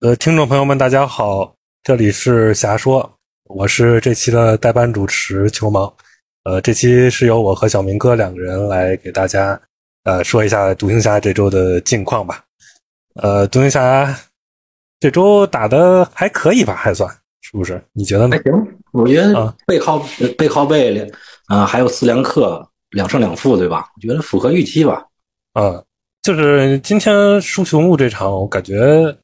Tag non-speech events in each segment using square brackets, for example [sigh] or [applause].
呃，听众朋友们，大家好，这里是侠说，我是这期的代班主持球盲。呃，这期是由我和小明哥两个人来给大家呃说一下独行侠这周的近况吧。呃，独行侠这周打的还可以吧，还算是不是？你觉得呢？还行，我觉得背靠背靠背两啊，还有斯良克两胜两负，对吧？我觉得符合预期吧。嗯，就是今天输雄鹿这场，我感觉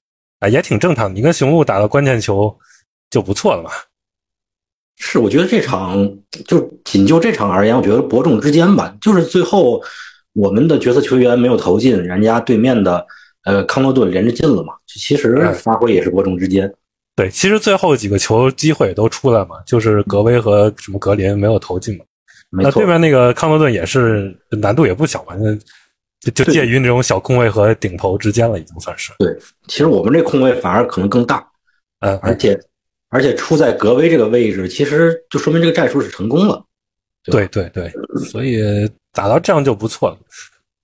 啊也挺正常的。你跟雄鹿打到关键球就不错了嘛。是，我觉得这场就仅就这场而言，我觉得伯仲之间吧。就是最后我们的角色球员没有投进，人家对面的呃康诺顿连着进了嘛。其实发挥也是伯仲之间。对，其实最后几个球机会都出来嘛，就是格威和什么格林没有投进嘛。那对面那个康诺顿也是难度也不小嘛，那就就介于那种小空位和顶头之间了，已经算是。对，其实我们这空位反而可能更大，嗯，而且而且出在格威这个位置，其实就说明这个战术是成功了。对对对，所以打到这样就不错了。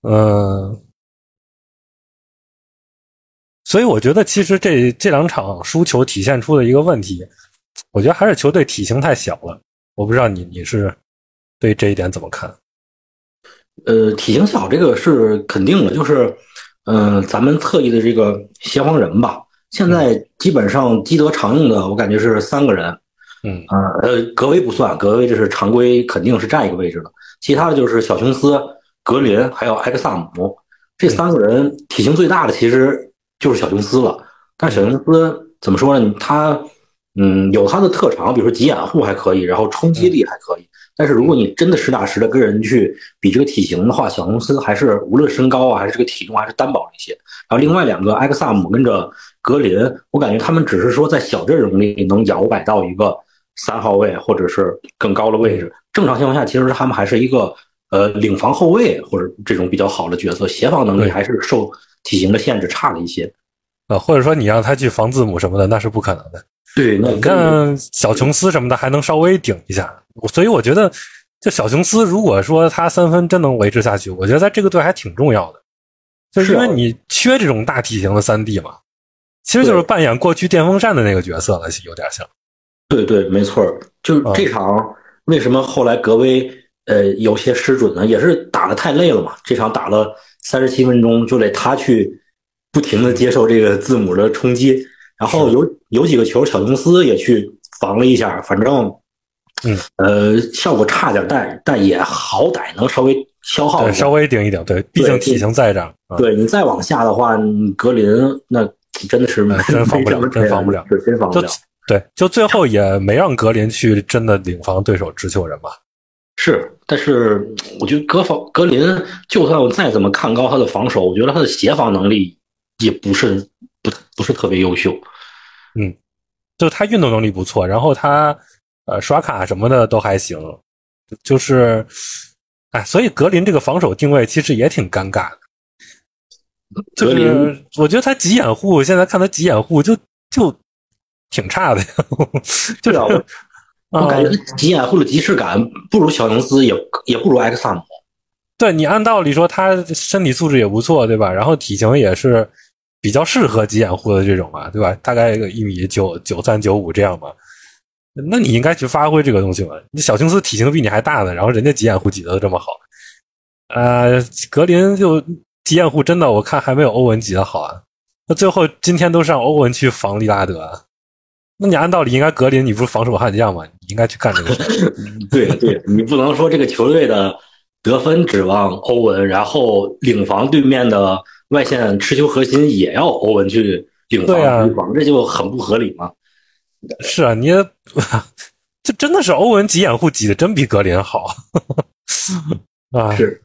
嗯，所以我觉得其实这这两场输球体现出的一个问题，我觉得还是球队体型太小了。我不知道你你是对这一点怎么看？呃，体型小这个是肯定的，就是，嗯，咱们侧翼的这个协防人吧，现在基本上基德常用的，我感觉是三个人，嗯。啊，呃，格威不算，格威这是常规肯定是占一个位置的，其他的就是小琼斯、格林还有埃克萨姆这三个人，体型最大的其实就是小琼斯了，但小琼斯怎么说呢？他，嗯，有他的特长，比如说急掩护还可以，然后冲击力还可以。但是如果你真的实打实的跟人去比这个体型的话，小公司还是无论身高啊，还是这个体重，还是单薄一些。然后另外两个埃克萨姆跟着格林，我感觉他们只是说在小阵容里能摇摆到一个三号位或者是更高的位置。正常情况下，其实他们还是一个呃领防后卫或者这种比较好的角色，协防能力还是受体型的限制差了一些。呃，或者说你让他去防字母什么的，那是不可能的。对，你看小琼斯什么的还能稍微顶一下。所以我觉得，就小琼斯，如果说他三分真能维持下去，我觉得在这个队还挺重要的，就是因为你缺这种大体型的三 D 嘛，其实就是扮演过去电风扇的那个角色了，有点像。对对，没错，就是这场为什么后来格威呃有些失准呢？也是打的太累了嘛。这场打了三十七分钟，就得他去不停的接受这个字母的冲击，然后有有几个球，小琼斯也去防了一下，反正。嗯，呃，效果差点，但但也好歹能稍微消耗，稍微顶一顶。对，毕竟体型在这儿。对你再往下的话，格林那真的是 [laughs] 真防不了，真防不了，是真防不了。对，就最后也没让格林去真的领防对手直球人吧。是，但是我觉得格防格林就算我再怎么看高他的防守，我觉得他的协防能力也不是不不是特别优秀。嗯，就他运动能力不错，然后他。呃，刷卡什么的都还行，就是，哎，所以格林这个防守定位其实也挺尴尬的。就是我觉得他急掩护，现在看他急掩护就就挺差的呀。[laughs] 就是我感觉急掩护的即视感不如小琼斯，也也不如埃克萨姆。对你按道理说他身体素质也不错，对吧？然后体型也是比较适合急掩护的这种嘛，对吧？大概一米九九三九五这样嘛。那你应该去发挥这个东西嘛？你小琼斯体型比你还大呢，然后人家急掩护挤得这么好，呃，格林就急掩护真的我看还没有欧文挤得好啊。那最后今天都是让欧文去防利拉德，那你按道理应该格林你不是防守悍将吗？你应该去干这个事。[laughs] 对对，你不能说这个球队的得分指望欧文，然后领防对面的外线持球核心也要欧文去顶防这就很不合理嘛。是啊，你 [laughs] 这真的是欧文挤掩护挤的真比格林好啊！是，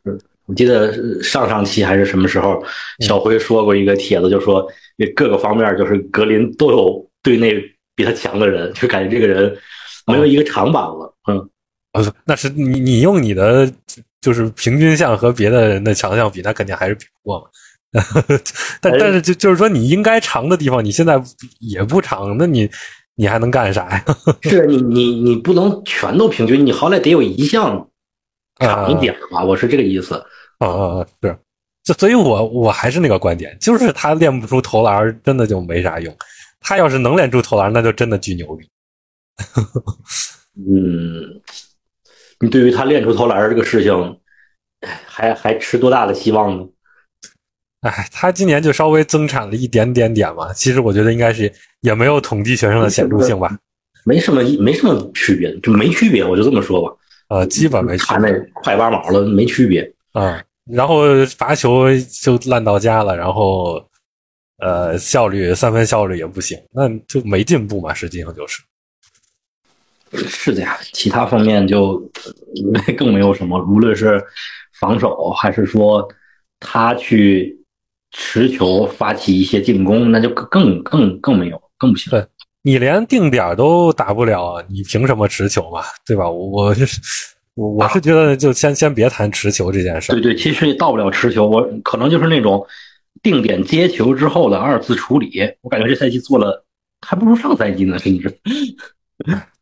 我记得上上期还是什么时候，小辉说过一个帖子，就说各个方面就是格林都有队内比他强的人，就感觉这个人没有一个长板了。嗯，那是你你用你的就是平均项和别的人的强项比，那肯定还是比不过嘛。[laughs] 但但是就就是说你应该长的地方，你现在也不长，那你。你还能干啥呀？[laughs] 是你你你不能全都平均，你好歹得有一项长一点吧？我是这个意思。啊啊啊！是，就所以我我还是那个观点，就是他练不出投篮，真的就没啥用。他要是能练出投篮，那就真的巨牛逼。嗯，你对于他练出投篮这个事情，还还持多大的希望呢？哎，他今年就稍微增产了一点点点嘛，其实我觉得应该是也没有统计学生的显著性吧，没什么没什么区别，就没区别，我就这么说吧。呃，基本没区看那快八毛了，没区别。啊、然后罚球就烂到家了，然后呃效率三分效率也不行，那就没进步嘛，实际上就是。是的呀，其他方面就呃 [laughs] 更没有什么，无论是防守还是说他去持球发起一些进攻，那就更更更没有，更不行。对你连定点都打不了，你凭什么持球嘛？对吧？我我是我我是觉得就先先别谈持球这件事对。对，其实也到不了持球，我可能就是那种定点接球之后的二次处理，我感觉这赛季做了还不如上赛季呢，甚至。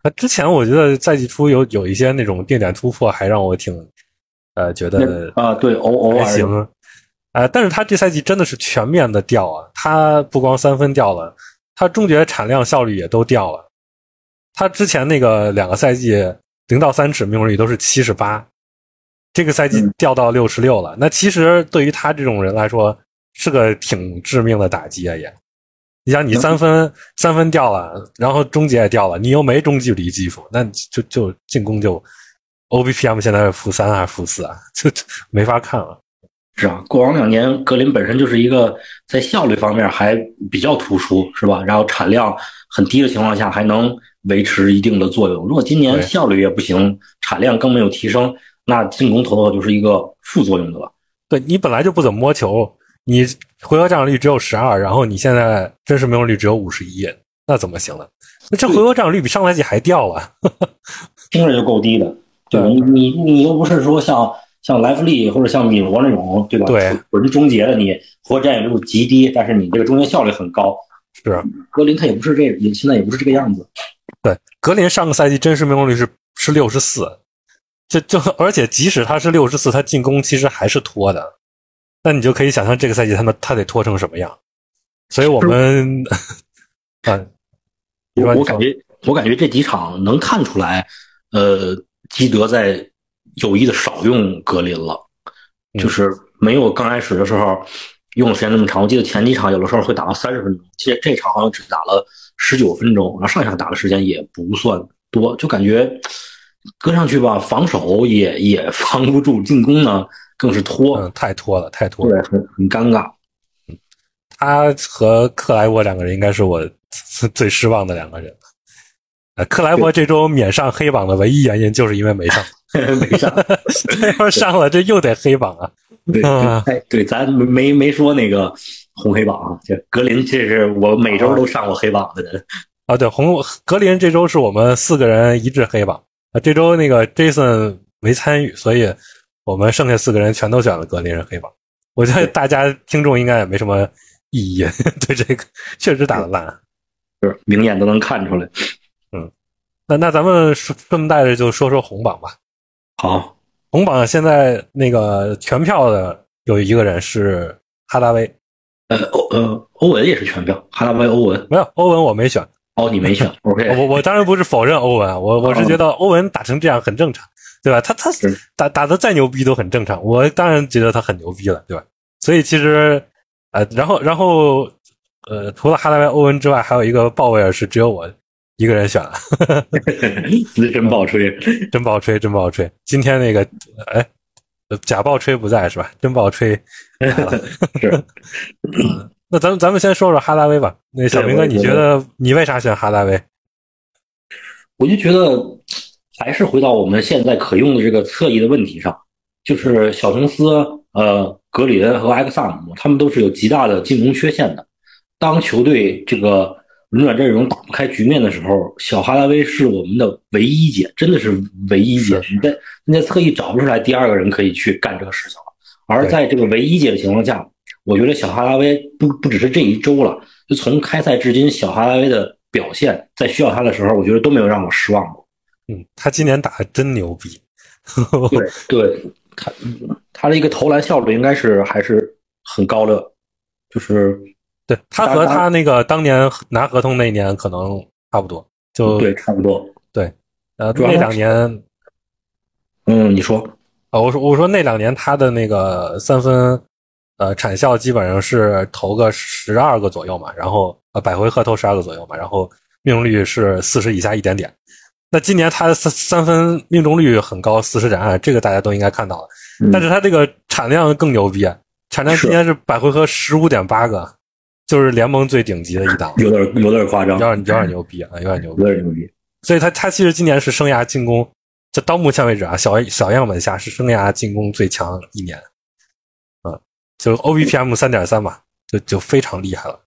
那 [laughs] 之前我觉得赛季初有有一些那种定点突破，还让我挺呃觉得啊，对，偶偶尔还行。呃，但是他这赛季真的是全面的掉啊！他不光三分掉了，他终结产量效率也都掉了。他之前那个两个赛季零到三尺命中率都是七十八，这个赛季嗯掉到六十六了。那其实对于他这种人来说，是个挺致命的打击啊！也，你想你三分三分掉了，然后终结也掉了，你又没中距离技术，那就就进攻就 OBPM 现在是负三还是负四啊？[laughs] 就就没法看了。是啊，过往两年格林本身就是一个在效率方面还比较突出，是吧？然后产量很低的情况下还能维持一定的作用。如果今年效率也不行，产量更没有提升，那进攻投的就是一个副作用的了。对你本来就不怎么摸球，你回合占有率只有十二，然后你现在真实命中率只有五十一，那怎么行呢？那这回合占有率比上赛季还掉了。听着就够低的？对你你你又不是说像像莱弗利或者像米罗那种，对吧？对，纯终结的，你活占有率极低，但是你这个终结效率很高。是格林他也不是这，也现在也不是这个样子。对，格林上个赛季真实命中率是是六十四，就就而且即使他是六十四，他进攻其实还是拖的。那你就可以想象这个赛季他们他得拖成什么样。所以我们 [laughs] 啊，你说你说我我感觉，我感觉这几场能看出来，呃，基德在有意的少用格林了，嗯就是没有刚开始的时候用的时间那么长。我记得前几场有的时候会打到三十分钟，其实这场好像只打了十九分钟，然后上一场打的时间也不算多，就感觉跟上去吧，防守也也防不住，进攻呢更是拖，嗯，太拖了，太拖了。对，很很尴尬。他和克莱伯两个人应该是我最失望的两个人。呃，克莱伯这周免上黑榜的唯一原因就是因为没上，没上，他要是上了这又得黑榜啊。[laughs] 对，啊哎，对，咱没没没说那个红黑榜啊，这格林，这是我每周都上过黑榜的人。啊，对，红格林这周是我们四个人一致黑榜啊。这周那个 Jason 没参与，所以我们剩下四个人全都选了格林人黑榜。我觉得大家听众应该也没什么异议，[laughs] 对这个确实打得烂。就是明眼都能看出来。嗯那那咱们顺顺带着就说说红榜吧。好，红榜现在那个全票的有一个人是哈达威，呃，欧呃，欧文也是全票，哈达威、欧文。没有欧文我没选，哦，你没选，[laughs] OK，我我当然不是否认欧文啊，我我是觉得欧文打成这样很正常，对吧？他他打打的再牛逼都很正常，我当然觉得他很牛逼了，对吧？所以其实呃，然后然后呃，除了哈达威、欧文之外，还有一个鲍威尔是只有我一个人选了，[laughs] 资深爆吹。真爆吹，真爆吹。今天那个哎，呃假爆吹不在是吧？真爆吹来了。[laughs] 是，[laughs] 那咱们咱们先说说哈达威吧。那小明哥，你觉得你为啥选哈达威？我就觉得还是回到我们现在可用的这个侧翼的问题上，就是小琼斯、呃格林和埃克萨姆，他们都是有极大的进攻缺陷的。当球队这个轮转阵容打不开局面的时候，小哈拉威是我们的唯一解，真的是唯一解。你在你在侧翼找不出来第二个人可以去干这个事情了。而在这个唯一解的情况下，我觉得小哈拉威不不只是这一周了，就从开赛至今，小哈拉威的表现在需要他的时候，我觉得都没有让我失望过。嗯，他今年打的真牛逼。对 [laughs] 对，他他的一个投篮效率应该是还是很高的，就是对他和他那个当年拿合同那年可能差不多，就对差不多。对，呃，那两年，嗯，你说啊，我说我说那两年他的那个三分，呃，产效基本上是投个十二个左右嘛，然后呃百回合投十二个左右嘛，然后命中率是四十以下一点点。那今年他三三分命中率很高，四十点二，这个大家都应该看到了。但是他这个产量更牛逼，产量今年是百回合十五点八个，就是联盟最顶级的一档，有点有点夸张，有点有点牛逼啊，有点牛逼，有点牛逼。所以他他其实今年是生涯进攻，就到目前为止啊，小小样本下是生涯进攻最强一年，嗯，就 OBPM 三点三嘛，就就非常厉害了。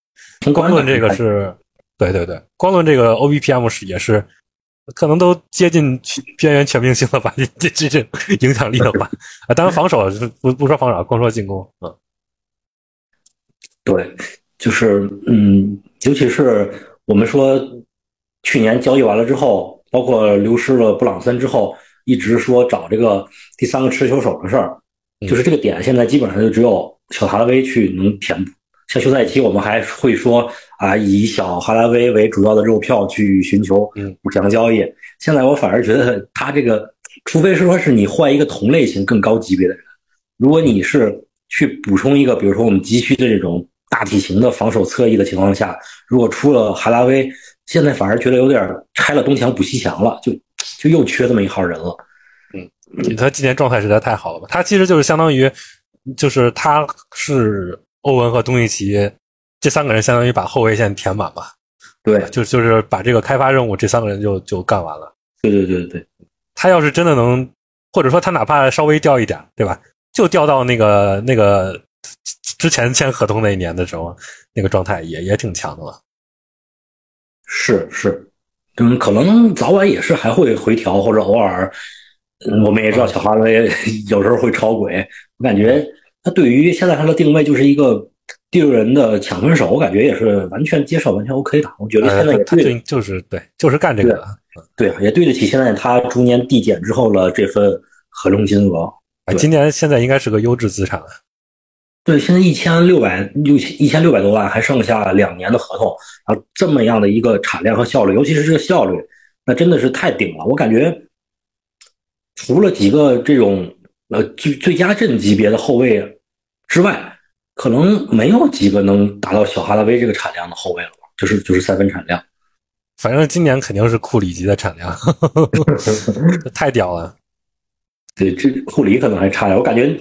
光论这个是，对对对，光论这个 OBPM 是也是。可能都接近边缘全明星了吧？[laughs] 这这这影响力了吧啊，当然防守不不说防守，光说进攻，嗯，对，就是嗯，尤其是我们说去年交易完了之后，包括流失了布朗森之后，一直说找这个第三个持球手的事儿，就是这个点，现在基本上就只有小哈拉威去能填补。像休赛期，我们还会说啊，以小哈拉威为主要的肉票去寻求补强交易。现在我反而觉得他这个，除非是说是你换一个同类型更高级别的人，如果你是去补充一个，比如说我们急需的这种大体型的防守侧翼的情况下，如果出了哈拉威，现在反而觉得有点拆了东墙补西墙了，就就又缺这么一号人了。嗯，他今年状态实在太好了吧？他其实就是相当于，就是他是。欧文和东契奇这三个人相当于把后卫线填满吧？对，就就是把这个开发任务，这三个人就就干完了。对对对对，他要是真的能，或者说他哪怕稍微掉一点，对吧？就掉到那个那个之前签合同那一年的时候，那个状态也也挺强的了。是是，嗯，可能早晚也是还会回调，或者偶尔，我们也知道小哈雷有时候会超轨，我感觉。他对于现在他的定位就是一个第六人的抢分手，我感觉也是完全接受、完全 OK 的。我觉得现在他对就是对，就是干这个的，对，也对得起现在他逐年递减之后的这份合同金额。今年现在应该是个优质资产了。对，现在一千六百六一千六百多万，还剩下两年的合同，然后这么样的一个产量和效率，尤其是这个效率，那真的是太顶了。我感觉除了几个这种。呃，最最佳阵级别的后卫之外，可能没有几个能达到小哈拉威这个产量的后卫了吧？就是就是三分产量。反正今年肯定是库里级的产量，[laughs] 太屌了。对，这库里可能还差点，我感觉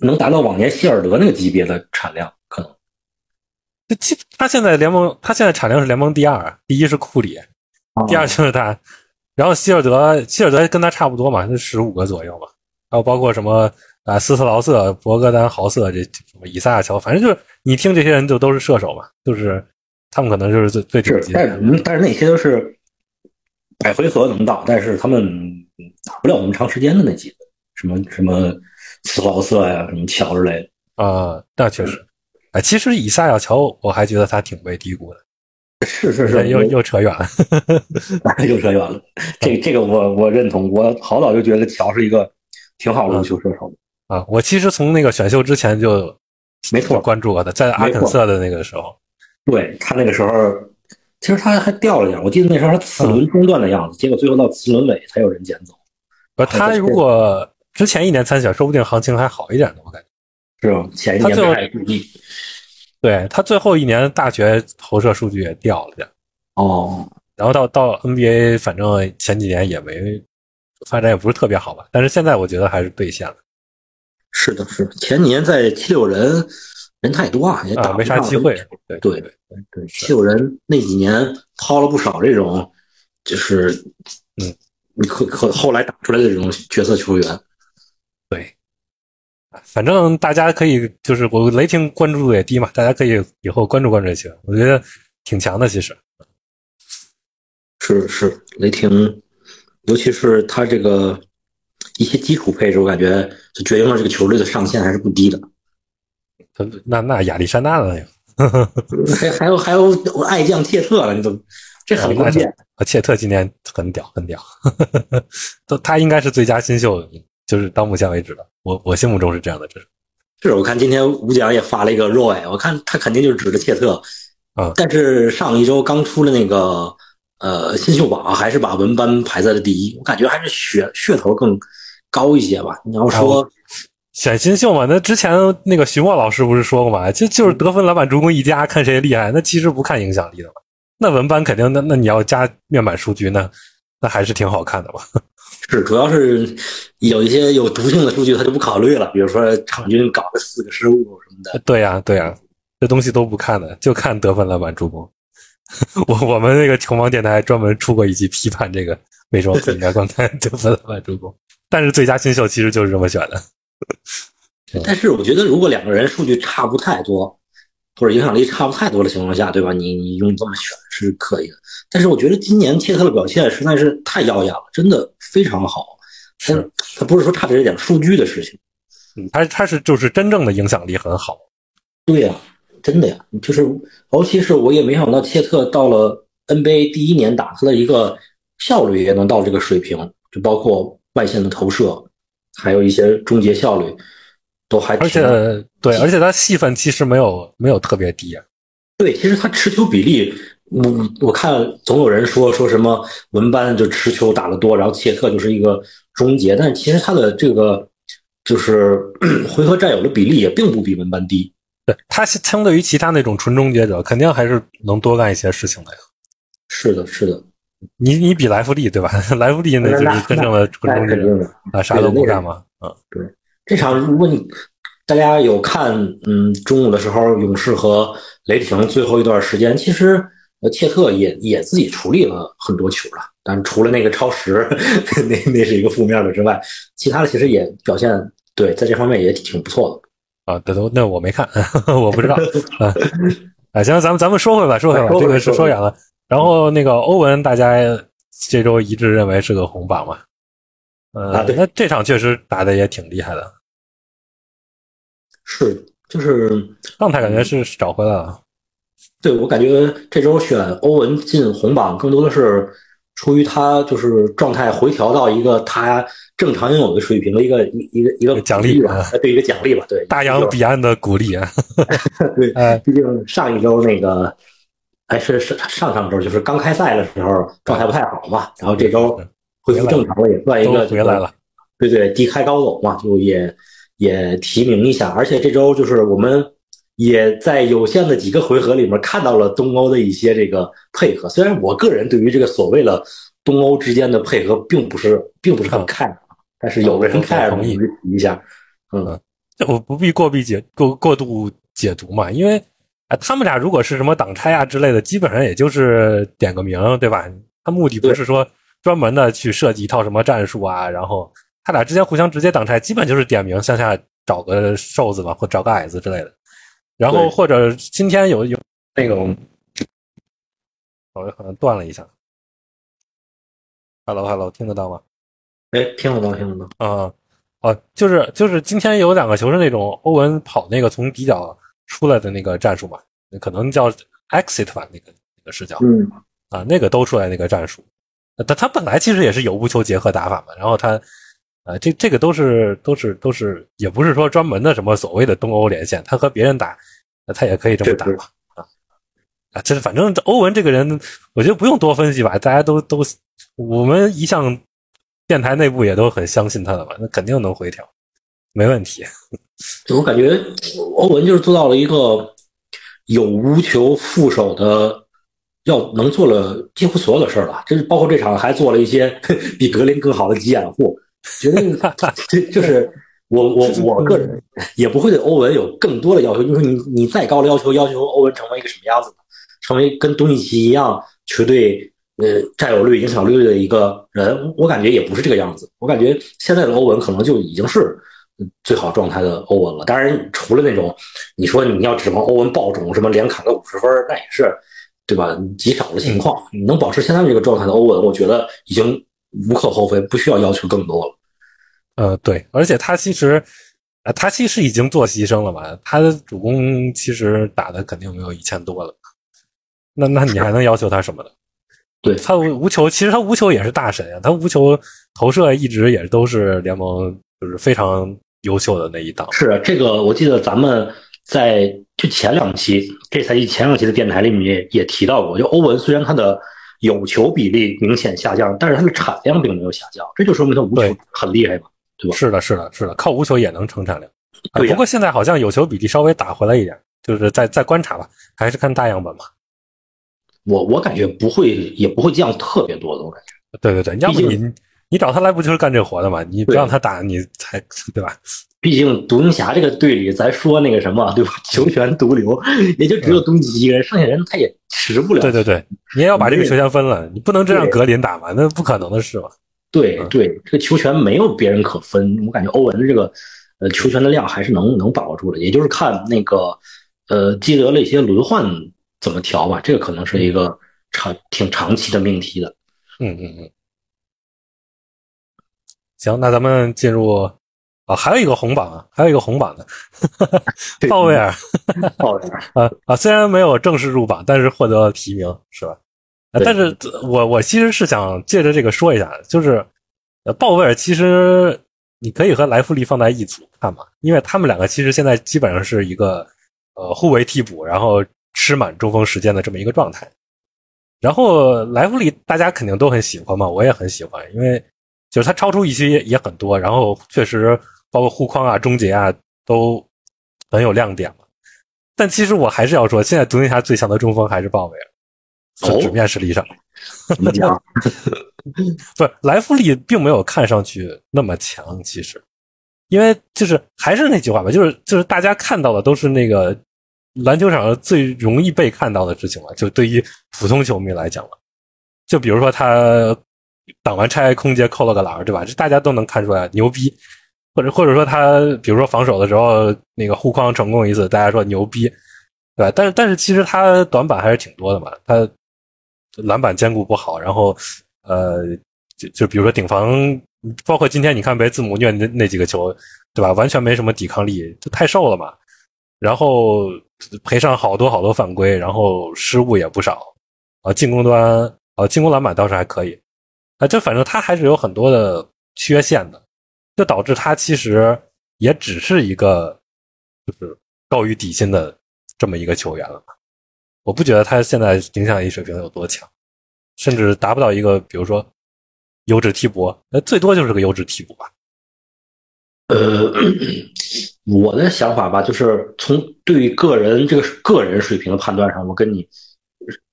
能达到往年希尔德那个级别的产量，可能。这他现在联盟，他现在产量是联盟第二，第一是库里，第二就是他，然后希尔德，希尔德跟他差不多嘛，是十五个左右嘛。还有包括什么啊，斯特劳瑟、博格丹、豪瑟这什么以赛亚乔，反正就是你听这些人就都是射手嘛，就是他们可能就是最最顶级。但是但是那些都是百回合能到，但是他们打不了那么长时间的那几个，什么什么斯劳瑟呀，什么乔之类的啊，那确实。哎，其实以赛亚乔我还觉得他挺被低估的。是是是，又又扯远了，又扯远了。[laughs] 这这个我我认同，我好早就觉得乔是一个。挺好的，球射手啊！我其实从那个选秀之前就没错关注过他，在阿肯色的那个时候，对他那个时候，其实他还掉了点，我记得那时候他次轮中断的样子，结果最后到次轮尾才有人捡走。不，他如果之前一年参选，说不定行情还好一点呢，我感觉是吧？前一年太注意，对他最后一年大学投射数据也掉了点哦，然后到到 NBA，反正前几年也没。发展也不是特别好吧，但是现在我觉得还是兑现了。是的，是前年在七六人人太多啊，也打没啥机会。对对对对，七六人那几年掏了不少这种，就是嗯，你可可后来打出来的这种角色球员。对，反正大家可以就是我雷霆关注度也低嘛，大家可以以后关注关注这些，我觉得挺强的。其实，是是雷霆。尤其是他这个一些基础配置，我感觉就决定了这个球队的上限还是不低的。那那亚历山大了，还还有还有爱将切特了，你怎么这很关键。切特今年很屌，很屌，[laughs] 都他应该是最佳新秀就是到目前为止的，我我心目中是这样的，这是。是我看今天吴奖也发了一个 Roy，我看他肯定就是指着切特啊。但是上一周刚出了那个呃新秀榜，还是把文班排在了第一，我感觉还是噱噱头更高一些吧。你要说选新秀嘛，那之前那个徐墨老师不是说过嘛，就就是得分、篮板、助攻一加，看谁厉害。那其实不看影响力的嘛。那文班肯定，那那你要加面板数据，那那还是挺好看的嘛。是，主要是有一些有毒性的数据，他就不考虑了。比如说场均搞个四个失误什么的。对呀，对呀，这东西都不看的，就看得分、篮板、[laughs] 助攻。我我们那个球王电台专门出过一期批判这个为什么不应该光看得分、篮板、助攻。但是最佳新秀其实就是这么选的。[laughs] 但是我觉得，如果两个人数据差不太多，或者影响力差不太多的情况下，对吧？你你用这么选是可以的。但是我觉得今年切特的表现实在是太耀眼了，真的非常好。是，他不是说差这一点数据的事情，嗯，他他是就是真正的影响力很好。对呀，真的呀，就是尤其是我也没想到切特到了 NBA 第一年打出的一个效率也能到这个水平，就包括外线的投射，还有一些终结效率都还。而且对，而且他戏份其实没有没有特别低啊。对，其实他持球比例。我我看总有人说说什么文班就持球打得多，然后切特就是一个终结，但是其实他的这个就是 [clears throat] 回合占有的比例也并不比文班低。对他相对于其他那种纯终结者，肯定还是能多干一些事情的呀。是的，是的，你你比莱弗利对吧？[laughs] 莱弗利那就是真正的纯终结者啊，啥都不干嘛。嗯，对，这场如果你大家有看，嗯，中午的时候勇士和雷霆最后一段时间，其实。呃，切特也也自己处理了很多球了，但除了那个超时，[laughs] 那那是一个负面的之外，其他的其实也表现对，在这方面也挺不错的啊。这都那我没看，[laughs] 我不知道啊。啊，行，咱们咱们说回吧，说回吧，这个是说远了。然后那个欧文，大家这周一致认为是个红榜嘛？呃，那这场确实打的也挺厉害的，是，就是状态感觉是找回来了。对我感觉这周选欧文进红榜，更多的是出于他就是状态回调到一个他正常应有的水平的一个一一个一个奖励吧，对一个奖励吧，对。大洋彼岸的鼓励啊。[laughs] 对，毕竟上一周那个还是上上上周就是刚开赛的时候状态不太好嘛，然后这周恢复正常了，也算一个回来了。对对，低开高走嘛，就也也提名一下，而且这周就是我们。也在有限的几个回合里面看到了东欧的一些这个配合，虽然我个人对于这个所谓的东欧之间的配合并不是并不是很看，但是有人看 [laughs] 同意提一下，嗯，我不必过必解过过度解读嘛，因为啊，他们俩如果是什么挡拆啊之类的，基本上也就是点个名，对吧？他目的不是说专门的去设计一套什么战术啊，然后他俩之间互相直接挡拆，基本就是点名向下找个瘦子嘛，或找个矮子之类的。然后或者今天有有那种，我，好像断了一下。Hello，Hello，听得到吗？哎，听得到，听得到。啊，哦，就是就是今天有两个球是那种欧文跑那个从底角出来的那个战术嘛，可能叫 exit 吧，那个那个视角。嗯。啊，那个都出来那个战术，他他本来其实也是有无球结合打法嘛，然后他。啊，这这个都是都是都是，也不是说专门的什么所谓的东欧连线，他和别人打，他也可以这么打嘛。啊啊，这反正欧文这个人，我觉得不用多分析吧，大家都都，我们一向电台内部也都很相信他的嘛，那肯定能回调，没问题。我感觉欧文就是做到了一个有无球副手的，要能做了几乎所有的事儿了，就是包括这场还做了一些比格林更好的急掩护。觉得这 [laughs] 就是我我我个人也不会对欧文有更多的要求。就是你你再高的要求，要求欧文成为一个什么样子呢？成为跟东契奇一样球队呃占有率、影响力的一个人，我感觉也不是这个样子。我感觉现在的欧文可能就已经是最好状态的欧文了。当然，除了那种你说你要指望欧文爆种什么连砍个五十分，那也是对吧？极少的情况。你能保持现在这个状态的欧文，我觉得已经无可厚非，不需要要求更多了。呃，对，而且他其实，呃，他其实已经做牺牲了嘛。他的主攻其实打的肯定没有以前多了。那那你还能要求他什么呢？对他无无球，其实他无球也是大神啊。他无球投射一直也都是联盟就是非常优秀的那一档。是这个，我记得咱们在就前两期这赛季前两期的电台里面也提到过，就欧文虽然他的有球比例明显下降，但是他的产量并没有下降，这就说明他无球很厉害嘛，对吧？是的，是的，是的，靠无球也能成产量。对不过现在好像有球比例稍微打回来一点，就是再再观察吧，还是看大样本吧。我我感觉不会，也不会降特别多的，我感觉。对对对，要不你你找他来不就是干这活的吗？你不让他打，你才对吧？毕竟独行侠这个队里，咱说那个什么对吧？球权独留，也就只有东契一个人，剩下人他也持不了。对对对，你也要把这个球权分了，你不能真让格林打嘛，那不可能的事嘛。对对，这个球权没有别人可分，我感觉欧文的这个呃球权的量还是能能把握住的，也就是看那个呃基德的一些轮换怎么调吧，这个可能是一个长挺长期的命题的。嗯嗯嗯。行，那咱们进入啊，还有一个红榜啊，还有一个红榜的 [laughs] 鲍威尔，鲍威尔啊啊，虽然没有正式入榜，但是获得了提名，是吧？啊、但是我我其实是想借着这个说一下，就是呃，鲍威尔其实你可以和莱弗利放在一组看嘛，因为他们两个其实现在基本上是一个呃互为替补，然后吃满中锋时间的这么一个状态。然后莱弗利大家肯定都很喜欢嘛，我也很喜欢，因为就是他超出预期也也很多，然后确实包括护框啊、终结啊都很有亮点嘛。但其实我还是要说，现在独行侠最强的中锋还是鲍威尔。哦，纸面实力上，怎么讲？[laughs] 不是莱弗利并没有看上去那么强，其实，因为就是还是那句话吧，就是就是大家看到的都是那个篮球场上最容易被看到的事情了，就对于普通球迷来讲了，就比如说他挡完拆空接扣了个篮，对吧？这大家都能看出来牛逼，或者或者说他比如说防守的时候那个护框成功一次，大家说牛逼，对吧？但是但是其实他短板还是挺多的嘛，他。篮板兼顾不好，然后，呃，就就比如说顶防，包括今天你看被字母虐那那几个球，对吧？完全没什么抵抗力，就太瘦了嘛。然后赔上好多好多犯规，然后失误也不少啊。进攻端啊，进攻篮板倒是还可以啊，就反正他还是有很多的缺陷的，就导致他其实也只是一个就是高于底薪的这么一个球员了。我不觉得他现在影响力水平有多强，甚至达不到一个比如说优质替补，那最多就是个优质替补吧。呃，我的想法吧，就是从对个人这个个人水平的判断上，我跟你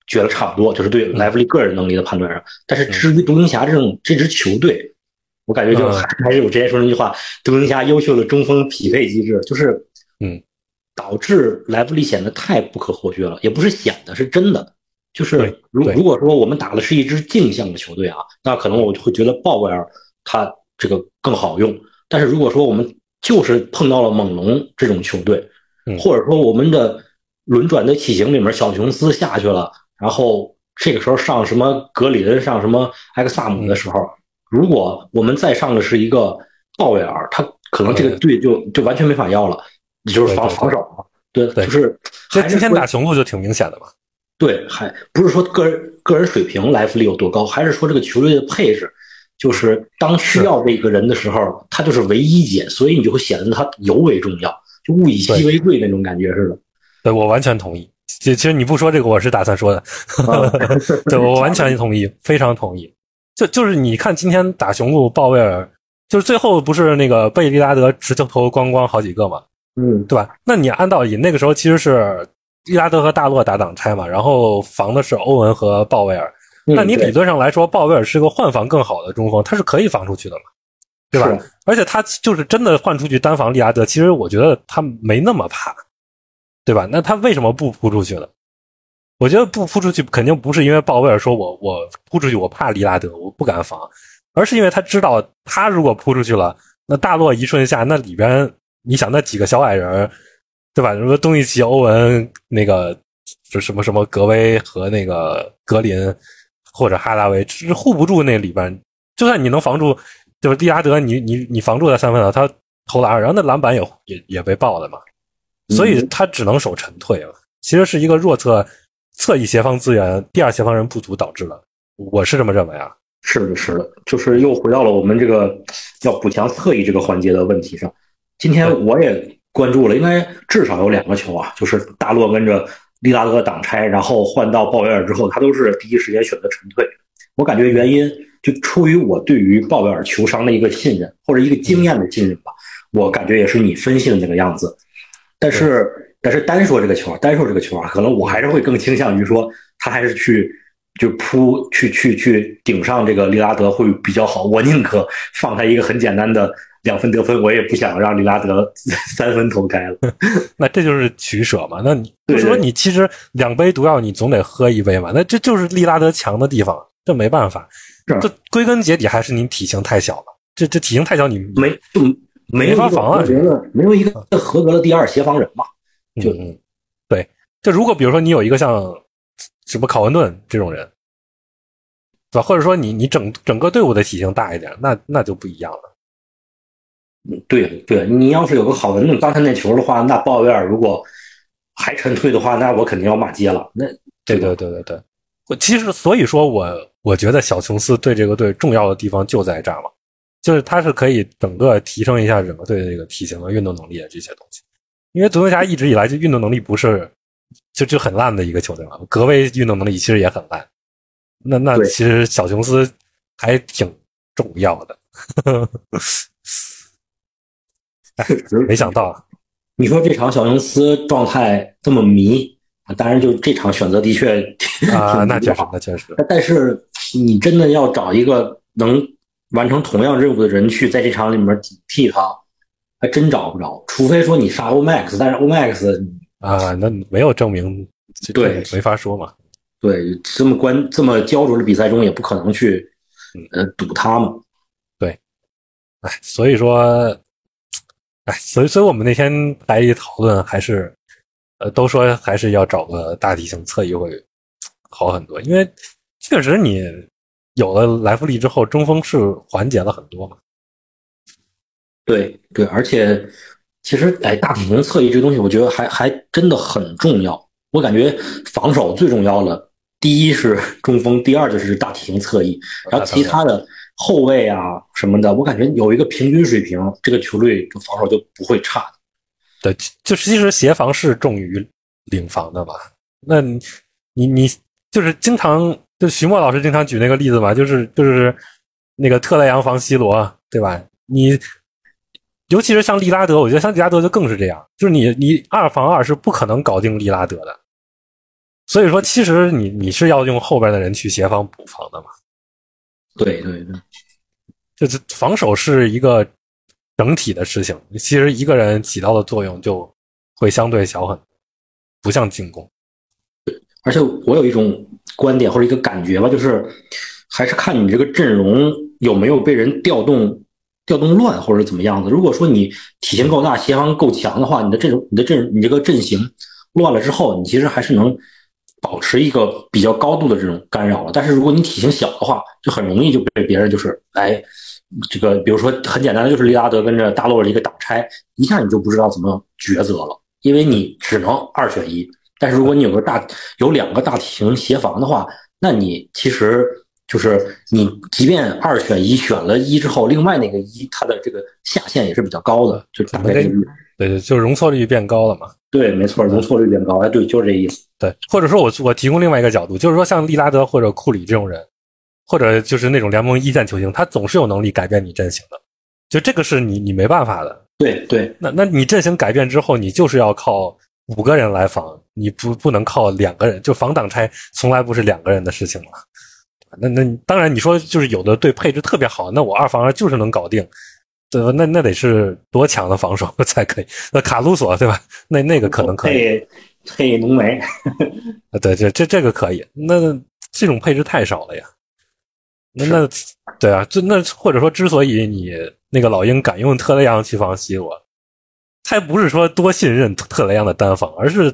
觉得差不多，就是对莱弗利个人能力的判断上。但是至于独行侠这种这支球队，我感觉就还还是我之前说那句话，独行侠优秀的中锋匹配机制，就是嗯。导致莱弗利显得太不可或缺了，也不是显得，是真的。就是如如果说我们打的是一支镜像的球队啊，那可能我就会觉得鲍威尔他这个更好用。但是如果说我们就是碰到了猛龙这种球队，或者说我们的轮转的体型里面小琼斯下去了，然后这个时候上什么格林上什么埃克萨姆的时候，如果我们再上的是一个鲍威尔，他可能这个队就就完全没法要了。你就是防防守嘛，对，就是这今天打雄鹿就挺明显的嘛。对，还不是说个人个人水平莱弗利有多高，还是说这个球队的配置，就是当需要这个人的时候，他就是唯一解，所以你就会显得他尤为重要，就物以稀为贵那种感觉似的。对，我完全同意。其其实你不说这个，我是打算说的。[laughs] 对，我完全同意，非常同意。就就是你看今天打雄鹿，鲍威尔就是最后不是那个贝利拉德直球投光光好几个嘛。嗯，对吧？那你按道理那个时候其实是利拉德和大洛打挡拆嘛，然后防的是欧文和鲍威尔。那你理论上来说，鲍威尔是个换防更好的中锋，他是可以防出去的嘛，对吧？而且他就是真的换出去单防利拉德，其实我觉得他没那么怕，对吧？那他为什么不扑出去呢？我觉得不扑出去肯定不是因为鲍威尔说我我扑出去我怕利拉德我不敢防，而是因为他知道他如果扑出去了，那大落一瞬下那里边。你想那几个小矮人，对吧？什么东契奇、欧文，那个就什么什么格威和那个格林，或者哈达威，是护不住那里边。就算你能防住，就是利拉德，你你你防住他三分了，他投篮，然后那篮板也也也被爆了嘛。所以他只能守沉退了。其实是一个弱侧侧翼协防资源，第二协防人不足导致的。我是这么认为啊。是的，是的，就是又回到了我们这个要补强侧翼这个环节的问题上。今天我也关注了，应该至少有两个球啊，就是大洛跟着利拉德挡拆，然后换到鲍威尔之后，他都是第一时间选择沉退。我感觉原因就出于我对于鲍威尔球商的一个信任或者一个经验的信任吧。我感觉也是你分析的那个样子。但是，但是单说这个球，单说这个球啊，可能我还是会更倾向于说他还是去。就扑去去去顶上这个利拉德会比较好，我宁可放他一个很简单的两分得分，我也不想让利拉德三分投开了。[laughs] 那这就是取舍嘛？那你就说你其实两杯毒药你总得喝一杯嘛？那这就是利拉德强的地方，这没办法。这归根结底还是你体型太小了。这这体型太小，你没就没法防啊。没有一个合格的第二协防人嘛？就对，就如果比如说你有一个像。什么考文顿这种人，对吧？或者说你你整整个队伍的体型大一点，那那就不一样了。嗯，对对，你要是有个考文顿刚才那球的话，那鲍威尔如果还沉退的话，那我肯定要骂街了。那对对对对对，我其实所以说我我觉得小琼斯对这个队重要的地方就在这儿了，就是他是可以整个提升一下整个队的这个体型和运动能力的这些东西，因为独行侠一直以来就运动能力不是。就就很烂的一个球队嘛，格威运动能力其实也很烂。那那其实小琼斯还挺重要的。[laughs] 没想到，你说这场小琼斯状态这么迷，当然就这场选择的确啊，那确实，那确实。但是你真的要找一个能完成同样任务的人去在这场里面顶替他，还真找不着。除非说你杀 Omax，但是 Omax。啊，那没有证明，对，没法说嘛。对，这么关这么焦灼的比赛中，也不可能去，呃，赌他嘛。对，哎，所以说，哎，所以，所以我们那天来一讨论，还是，呃，都说还是要找个大体型侧翼会好很多，因为确实你有了莱弗利之后，中锋是缓解了很多嘛。对对，而且。其实，哎，大体型侧翼这东西，我觉得还还真的很重要。我感觉防守最重要了，第一是中锋，第二就是大体型侧翼，然后其他的后卫啊什么的，我感觉有一个平均水平，这个球队防守就不会差。对，就其实协防是重于领防的吧？那你你你就是经常就徐墨老师经常举那个例子嘛，就是就是那个特莱杨防 C 罗，对吧？你。尤其是像利拉德，我觉得像利拉德就更是这样，就是你你二防二是不可能搞定利拉德的，所以说其实你你是要用后边的人去协防补防的嘛。对对对，就是防守是一个整体的事情，其实一个人起到的作用就会相对小很多，不像进攻。而且我有一种观点或者一个感觉吧，就是还是看你这个阵容有没有被人调动。调动乱或者怎么样子？如果说你体型够大、协防够强的话，你的阵容、你的阵、你这个阵型乱了之后，你其实还是能保持一个比较高度的这种干扰了。但是如果你体型小的话，就很容易就被别人就是哎，这个比如说很简单的就是利拉德跟着大洛的一个挡拆，一下你就不知道怎么抉择了，因为你只能二选一。但是如果你有个大有两个大体型协防的话，那你其实。就是你，即便二选一选了一之后，另外那个一它的这个下限也是比较高的，就大概率，对对，就容错率变高了嘛。对，没错，容错率变高。哎，对，就是这意思。对，或者说我我提供另外一个角度，就是说像利拉德或者库里这种人，或者就是那种联盟一线球星，他总是有能力改变你阵型的，就这个是你你没办法的。对对，那那你阵型改变之后，你就是要靠五个人来防，你不不能靠两个人，就防挡拆从来不是两个人的事情了。那那当然，你说就是有的队配置特别好，那我二防二就是能搞定，对吧？那那得是多强的防守 [laughs] 才可以？那卡鲁索对吧？那那个可能可以。配浓眉，啊，对，这这这个可以。那这种配置太少了呀。那那对啊，就那或者说，之所以你那个老鹰敢用特雷杨去防西罗，他不是说多信任特雷杨的单防，而是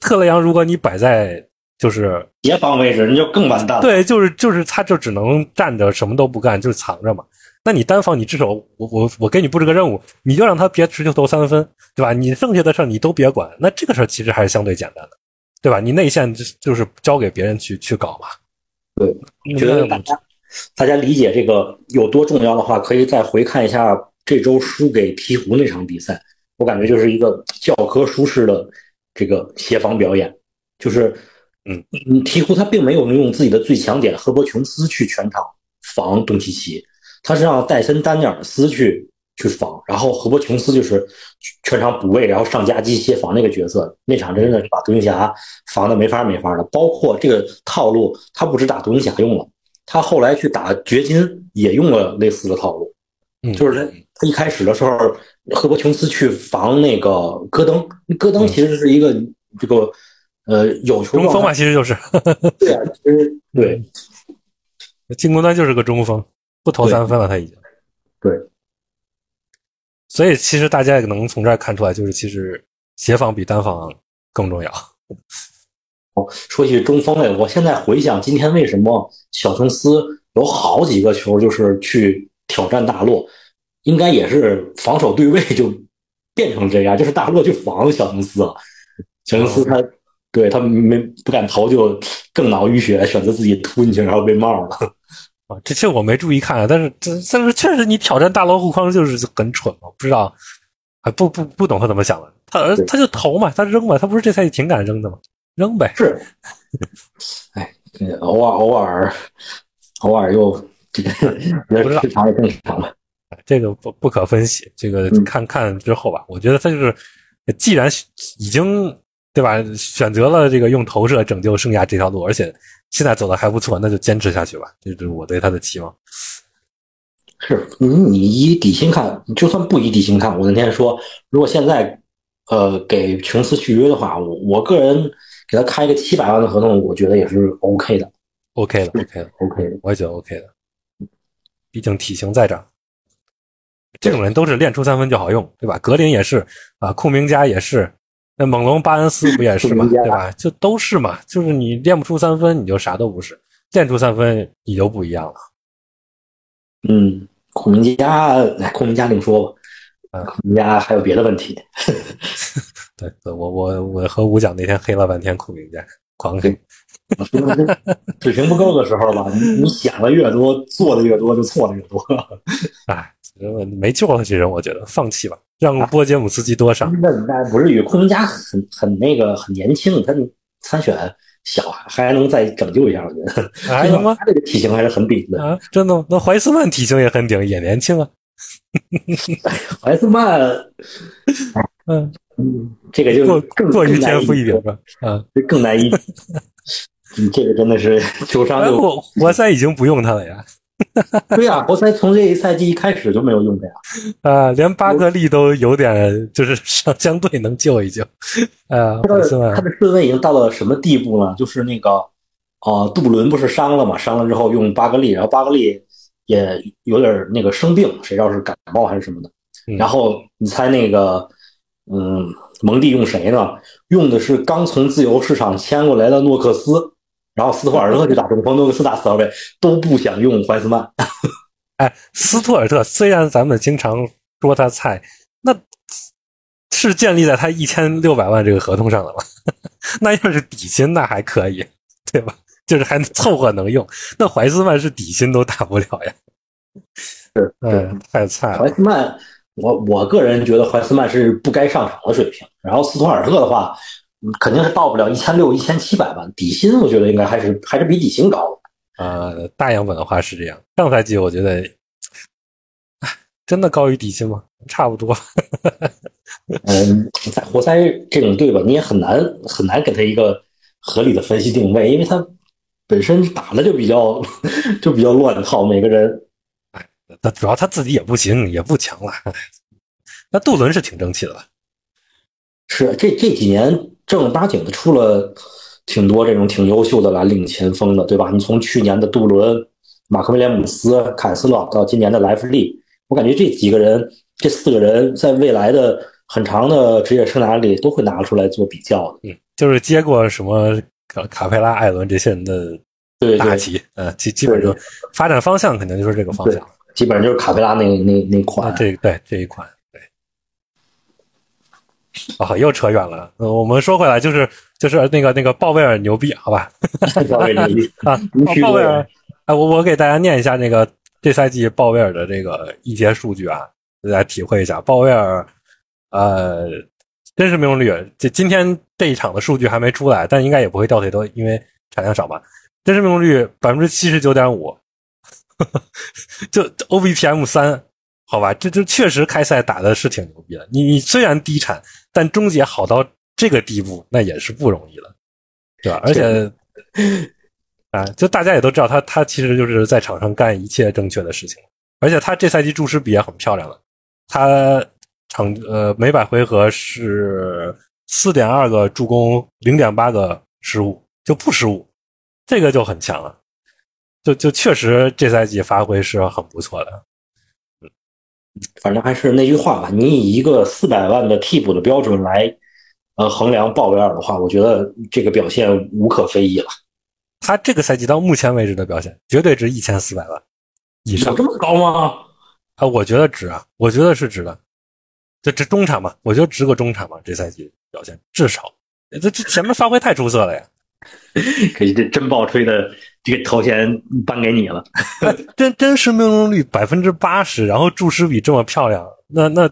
特雷杨如果你摆在。就是协防位置，那就更完蛋了。对，就是就是，他就只能站着，什么都不干，就是藏着嘛。那你单防，你至少我我我给你布置个任务，你就让他别持球投三分，对吧？你剩下的事儿你都别管。那这个事儿其实还是相对简单的，对吧？你内线就就是交给别人去去搞嘛。对，觉得大家大家理解这个有多重要的话，可以再回看一下这周输给鹈鹕那场比赛。我感觉就是一个教科书式的这个协防表演，就是嗯嗯，鹈鹕他并没有用自己的最强点赫伯琼斯去全场防东契奇，他是让戴森丹尼尔斯去去防，然后赫伯琼斯就是全场补位，然后上夹击协防那个角色。那场真的是把独行侠防的没法没法的，包括这个套路，他不止打独行侠用了。他后来去打掘金也用了类似的套路，嗯，就是他他一开始的时候，赫伯琼斯去防那个戈登，戈登其实是一个这个呃有球中锋嘛，其实就是。对啊，其实 [laughs] 对进攻端就是个中锋，不投三分了，他已经对，所以其实大家也能从这儿看出来，就是其实协防比单防更重要。说起中锋来，我现在回想今天为什么小琼斯有好几个球就是去挑战大洛，应该也是防守对位就变成这样，就是大洛去防小琼斯了，小琼斯他、对他没不敢投就更脑淤血，选择自己突进去，然后被帽了。[laughs] 啊，这这我没注意看，但是这但是确实你挑战大罗护框就是很蠢嘛，不知道，还不不不懂他怎么想的，他他就投嘛，他扔嘛，他不是这赛季挺敢扔的吗？扔呗。是，[laughs] 哎，偶尔偶尔偶尔又这个市场也正常吧。这个不不可分析，这个看看之后吧。我觉得他就是，既然已经对吧，选择了这个用投射拯救生涯这条路，而且现在走的还不错，那就坚持下去吧。这是我对他的期望。是你你以底薪看，就算不以底薪看，我那天说，如果现在呃给琼斯续约的话，我我个人给他开一个七百万的合同，我觉得也是 OK 的，OK 的，OK 的，OK 的，我也觉得 OK 的。毕竟体型在长。这种人都是练出三分就好用，对吧？格林也是啊，库明加也是，那猛龙巴恩斯不也是 [laughs] 嘛，对吧？就都是嘛，就是你练不出三分，你就啥都不是；练出三分，你就不一样了。嗯，库明加，哎，库明加另说吧。啊，库明加还有别的问题。[laughs] 对，我我我和吴讲那天黑了半天库明加，狂黑。[laughs] 水平不够的时候吧，你你想的越多，做的越多，就错的越多。[laughs] 哎。没救了，这人我觉得放弃吧，让波杰姆斯基多上。那那不至于，库明加很很那个很年轻，他参选小还能再拯救一下，我觉得还能吗？[laughs] 他这个体型还是很顶的啊！真的吗？那怀斯曼体型也很顶，也年轻啊。怀斯曼，嗯嗯，这个就过过于天赋一点吧，啊，这更难一。你这个真的是球商又活活塞已经不用他了呀。[laughs] 对呀，活塞从这一赛季一开始就没有用他呀。啊，连巴格利都有点就是相 [laughs] 相对能救一救。啊，他的他的顺位已经到了什么地步呢？就是那个，啊，杜布伦不是伤了嘛？伤了之后用巴格利，然后巴格利也有点那个生病，谁知道是感冒还是什么的。然后你猜那个，嗯，蒙蒂用谁呢？用的是刚从自由市场签过来的诺克斯。然后斯图尔特就打中锋，诺克斯打四号位，都不想用怀斯曼。[laughs] 哎，斯图尔特虽然咱们经常说他菜，那是建立在他一千六百万这个合同上的吗？[laughs] 那要是底薪，那还可以，对吧？就是还凑合能用。那怀斯曼是底薪都打不了呀。是，嗯，太菜了。怀斯曼，我我个人觉得怀斯曼是不该上场的水平。然后斯图尔特的话。肯定是到不了一千六、一千七百万底薪，我觉得应该还是还是比底薪高。呃，大样本的话是这样。上赛季我觉得，真的高于底薪吗？差不多。[laughs] 嗯，在活塞这种队吧，你也很难很难给他一个合理的分析定位，因为他本身打的就比较 [laughs] 就比较乱套，每个人。哎，他主要他自己也不行，也不强了。那杜伦是挺争气的吧？是这这几年。正儿八经的出了挺多这种挺优秀的蓝领前锋的，对吧？你从去年的杜伦、马克威廉姆斯、凯斯勒到今年的莱弗利，我感觉这几个人、这四个人在未来的很长的职业生涯里都会拿出来做比较的。嗯，就是接过什么卡卡佩拉、艾伦这些人的大旗，呃，基基本上发展方向肯定就是这个方向，基本上就是卡佩拉那那那款，这对这一款。啊，又扯远了。我们说回来，就是就是那个那个鲍威尔牛逼，好吧？鲍威尔牛逼啊！鲍威尔哎，我我给大家念一下那个这赛季鲍威尔的这个一些数据啊，大家体会一下。鲍威尔，呃，真实命中率，这今天这一场的数据还没出来，但应该也不会掉太多，因为产量少嘛。真实命中率百分之七十九点五，[laughs] 就 OBPM 三，好吧，这就确实开赛打的是挺牛逼的。你你虽然低产，但终结好到这个地步，那也是不容易了，对吧？而且。[laughs] 啊，就大家也都知道，他他其实就是在场上干一切正确的事情，而且他这赛季注失比也很漂亮了，他场呃每百回合是四点二个助攻，零点八个失误，就不失误，这个就很强了，就就确实这赛季发挥是很不错的。嗯，反正还是那句话吧，你以一个四百万的替补的标准来呃衡量鲍威尔的话，我觉得这个表现无可非议了。他这个赛季到目前为止的表现，绝对值一千四百万以上。这么高吗？啊，我觉得值啊，我觉得是值的。这这中场嘛，我觉得值个中场嘛。这赛季表现至少，这这前面发挥太出色了呀。[laughs] 可以，这真爆吹的这个头衔颁给你了。[laughs] 真真实命中率百分之八十，然后注失比这么漂亮，那那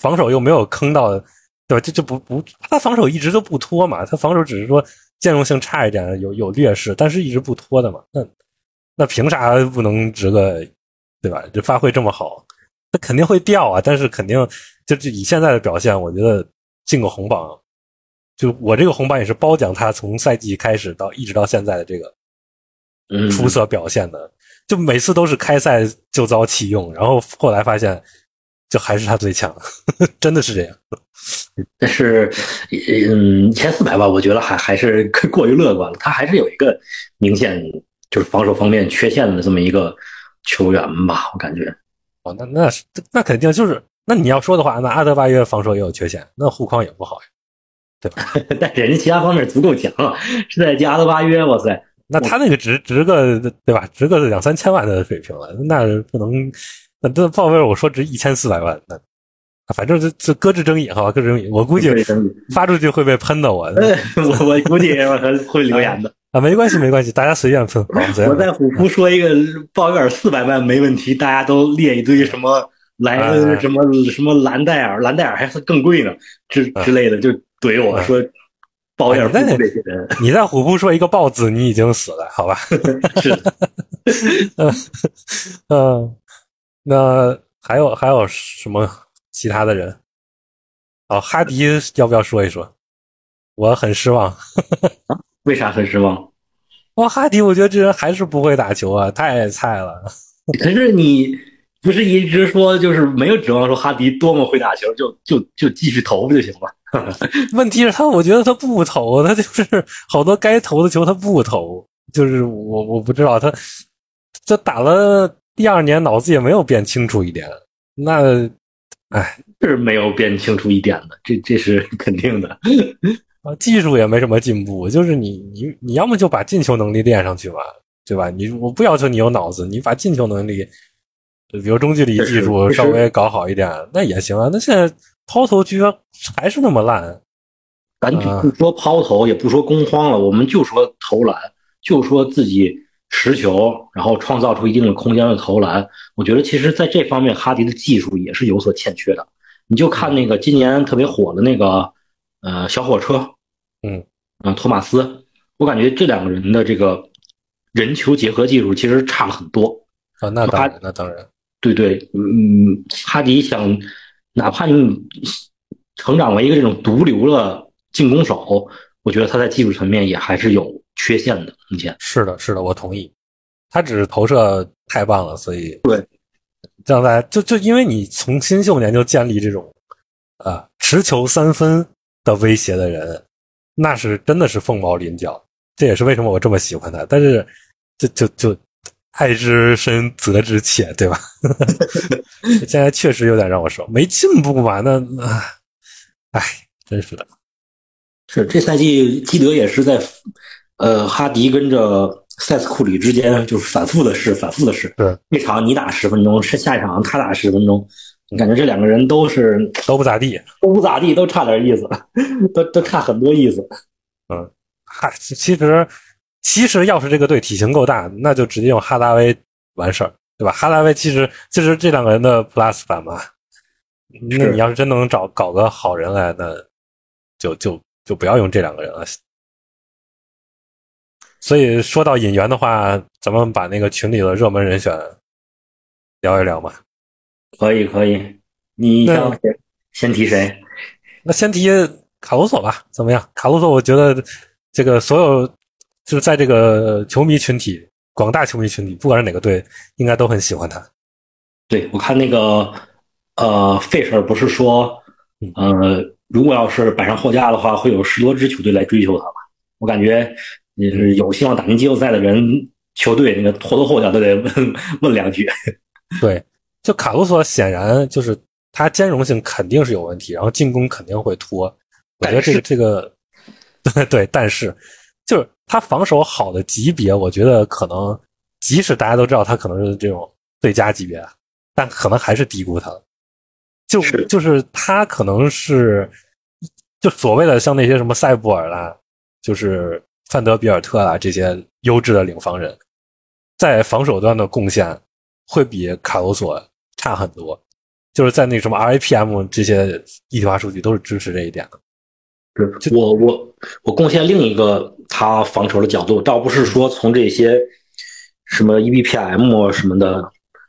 防守又没有坑到，对吧？这这不不，他防守一直都不拖嘛，他防守只是说。兼容性差一点，有有劣势，但是一直不拖的嘛。那那凭啥不能值个，对吧？就发挥这么好，他肯定会掉啊。但是肯定就就以现在的表现，我觉得进个红榜，就我这个红榜也是褒奖他从赛季开始到一直到现在的这个出色表现的。就每次都是开赛就遭弃用，然后后来发现就还是他最强，[laughs] 真的是这样。但是，嗯，前四百万我觉得还还是 [laughs] 过于乐观了。他还是有一个明显就是防守方面缺陷的这么一个球员吧，我感觉。哦，那那是那肯定就是，那你要说的话，那阿德巴约防守也有缺陷，那护框也不好呀，对吧？[laughs] 但人家其他方面足够强了，是在加阿德巴约，哇塞，那他那个值值个对吧？值个两三千万的水平了，那不能，那这鲍威尔我说值一千四百万，那。反正这这搁置争议，好吧，搁置争议。我估计发出去会被喷的，我我我估计会留言的啊，没关系没关系，大家随便喷。我在虎扑说一个鲍威尔四百万没问题，大家都列一堆什么莱恩什么什么兰戴尔，兰戴尔还是更贵呢，之之类的，就怼我说鲍威尔不这些人。你在虎扑说一个豹字，你已经死了，好吧？[laughs] 是，[laughs] 嗯嗯，那还有还有什么？其他的人，哦，哈迪要不要说一说？我很失望。为啥很失望？[laughs] 哇，哈迪，我觉得这人还是不会打球啊，太菜了。可是你不是一直说，就是没有指望说哈迪多么会打球，就就就继续投不就行了。[laughs] 问题是，他我觉得他不投，他就是好多该投的球他不投，就是我我不知道他这打了第二年，脑子也没有变清楚一点，那。哎，是没有变清楚一点的，这这是 [laughs] 肯定的。啊，技术也没什么进步，就是你你你要么就把进球能力练上去吧，对吧？你我不要求你有脑子，你把进球能力，比如中距离技术稍微搞好一点，那也行啊。那现在抛投居然还是那么烂，咱就不说抛投，也不说攻荒了，我们就说投篮，就说自己。持球，然后创造出一定的空间的投篮，我觉得其实在这方面哈迪的技术也是有所欠缺的。你就看那个今年特别火的那个呃小火车，嗯嗯托马斯，我感觉这两个人的这个人球结合技术其实差了很多啊。那当然，那当然，对对，嗯，哈迪想哪怕你成长为一个这种毒瘤的进攻手，我觉得他在技术层面也还是有。缺陷的目前是的，是的，我同意。他只是投射太棒了，所以对，这样在就就因为你从新秀年就建立这种啊持球三分的威胁的人，那是真的是凤毛麟角。这也是为什么我这么喜欢他。但是就就就爱之深责之切，对吧？[laughs] 现在确实有点让我说没进步吧？那那哎，真是的。是这赛季基德也是在。呃，哈迪跟着塞斯库里之间就是反复的试，反复的试。对，一场你打十分钟，是下一场他打十分钟，你感觉这两个人都是都不咋地，都不咋地，都差点意思，都都差很多意思。嗯，嗨，其实其实要是这个队体型够大，那就直接用哈达威完事儿，对吧？哈达威其实就是这两个人的 plus 版嘛。那你要是真能找搞个好人来，那就就就不要用这两个人了。所以说到引援的话，咱们把那个群里的热门人选聊一聊嘛。可以可以，你想先提谁？那先提卡鲁索吧，怎么样？卡鲁索，我觉得这个所有就是在这个球迷群体、广大球迷群体，不管是哪个队，应该都很喜欢他。对我看那个呃，费舍尔不是说，呃，如果要是摆上货架的话，会有十多支球队来追求他吧？我感觉。也是有希望打进季后赛的人，球队那个拖拖后脚都得问问两句。[laughs] 对，就卡鲁索显然就是他兼容性肯定是有问题，然后进攻肯定会拖。我觉得这个这个，[laughs] 对对，但是就是他防守好的级别，我觉得可能即使大家都知道他可能是这种最佳级别，但可能还是低估他了。就就是他可能是就所谓的像那些什么塞布尔啦，就是。范德比尔特啊，这些优质的领防人，在防守端的贡献会比卡罗索差很多。就是在那什么 RAPM 这些一体化数据都是支持这一点的。是我我我贡献另一个他防守的角度，倒不是说从这些什么 EBPM 什么的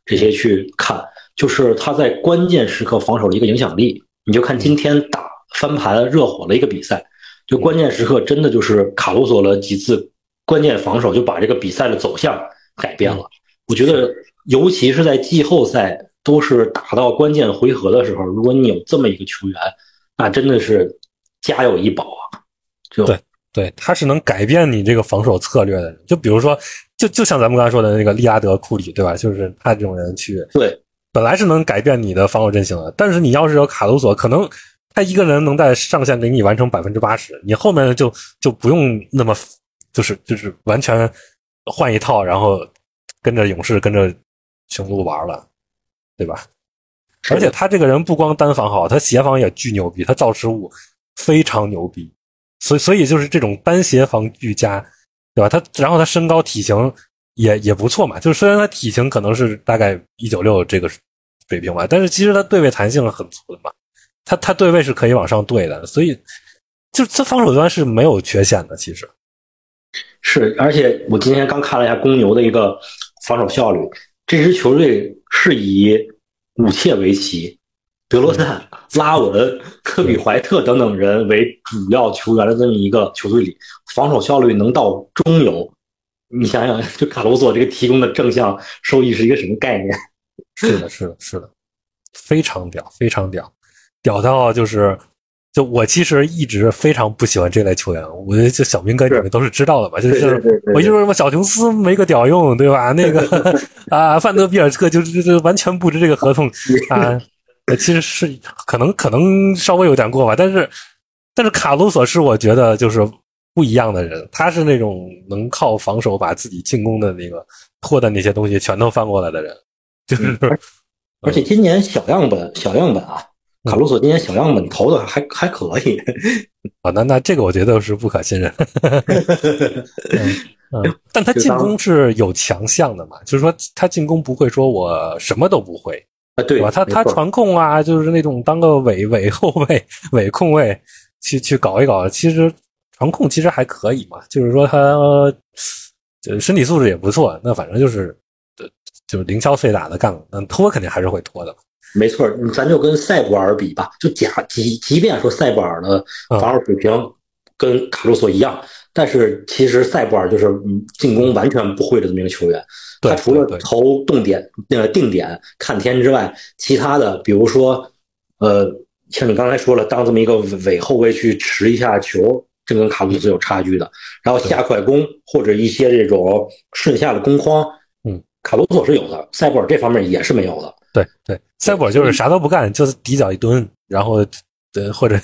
这些去看，就是他在关键时刻防守的一个影响力。你就看今天打翻盘热火的一个比赛。就关键时刻，真的就是卡鲁索了几次关键防守，就把这个比赛的走向改变了。我觉得，尤其是在季后赛都是打到关键回合的时候，如果你有这么一个球员，那真的是家有一宝啊！就对对，他是能改变你这个防守策略的人。就比如说，就就像咱们刚才说的那个利拉德、库里，对吧？就是他这种人去对，本来是能改变你的防守阵型的，但是你要是有卡鲁索，可能。他一个人能在上限给你完成百分之八十，你后面就就不用那么，就是就是完全换一套，然后跟着勇士跟着雄鹿玩了，对吧？而且他这个人不光单防好，他协防也巨牛逼，他造失误非常牛逼，所以所以就是这种单协防俱佳，对吧？他然后他身高体型也也不错嘛，就是虽然他体型可能是大概一九六这个水平吧，但是其实他对位弹性很足的嘛。他他对位是可以往上对的，所以就这防守端是没有缺陷的。其实是，而且我今天刚看了一下公牛的一个防守效率，这支球队是以武切维奇、德罗赞、拉文、科比怀特等等人为主要球员的这么一个球队里，防守效率能到中游。你想想，就卡罗索这个提供的正向收益是一个什么概念？是的，是的，是的，非常屌，非常屌。屌到就是，就我其实一直非常不喜欢这类球员。我觉得就小明哥你们都是知道的吧？就是我就说什么小琼斯没个屌用，对吧？那个 [laughs] 啊，范德比尔特就是就完全不值这个合同啊。[laughs] 其实是可能可能稍微有点过吧，但是但是卡鲁索是我觉得就是不一样的人，他是那种能靠防守把自己进攻的那个拖的那些东西全都翻过来的人，就是。而且今年小样本小样本啊。卡鲁索今年小样本投的还还可以啊，那那这个我觉得是不可信任。[laughs] 嗯，但他进攻是有强项的嘛，就是说他进攻不会说我什么都不会啊，对吧？他他传控啊，就是那种当个伪伪后卫、[laughs] 伪控卫去去搞一搞，其实传控其实还可以嘛，就是说他呃身体素质也不错，那反正就是就是零敲碎打的干，那拖肯定还是会拖的。没错，咱就跟塞博尔比吧，就假即即便说塞博尔的防守水平跟卡洛索一样，但是其实塞布尔就是进攻完全不会的这么一个球员。他除了投动点、呃定点、看天之外，其他的比如说，呃，像你刚才说了，当这么一个伪后卫去持一下球，这跟卡鲁索有差距的。然后下快攻或者一些这种顺下的攻框，嗯，卡鲁索是有的，塞布尔这方面也是没有的。对对，塞布尔就是啥都不干，就是底脚一蹲，然后，对或者，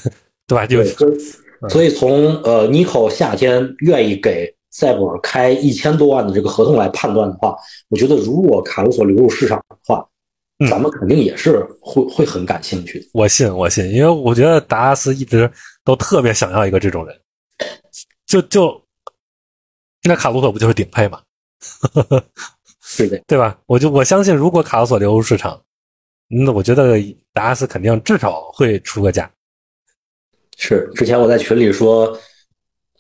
对吧？就所以从呃尼克夏天愿意给塞博尔开一千多万的这个合同来判断的话，我觉得如果卡鲁索流入市场的话，咱们肯定也是会会很感兴趣的。我信，我信，因为我觉得达拉斯一直都特别想要一个这种人，就就那卡鲁索不就是顶配吗？[laughs] 对的，对吧？我就我相信，如果卡鲁索流入市场，那我觉得达拉斯肯定至少会出个价。是，之前我在群里说，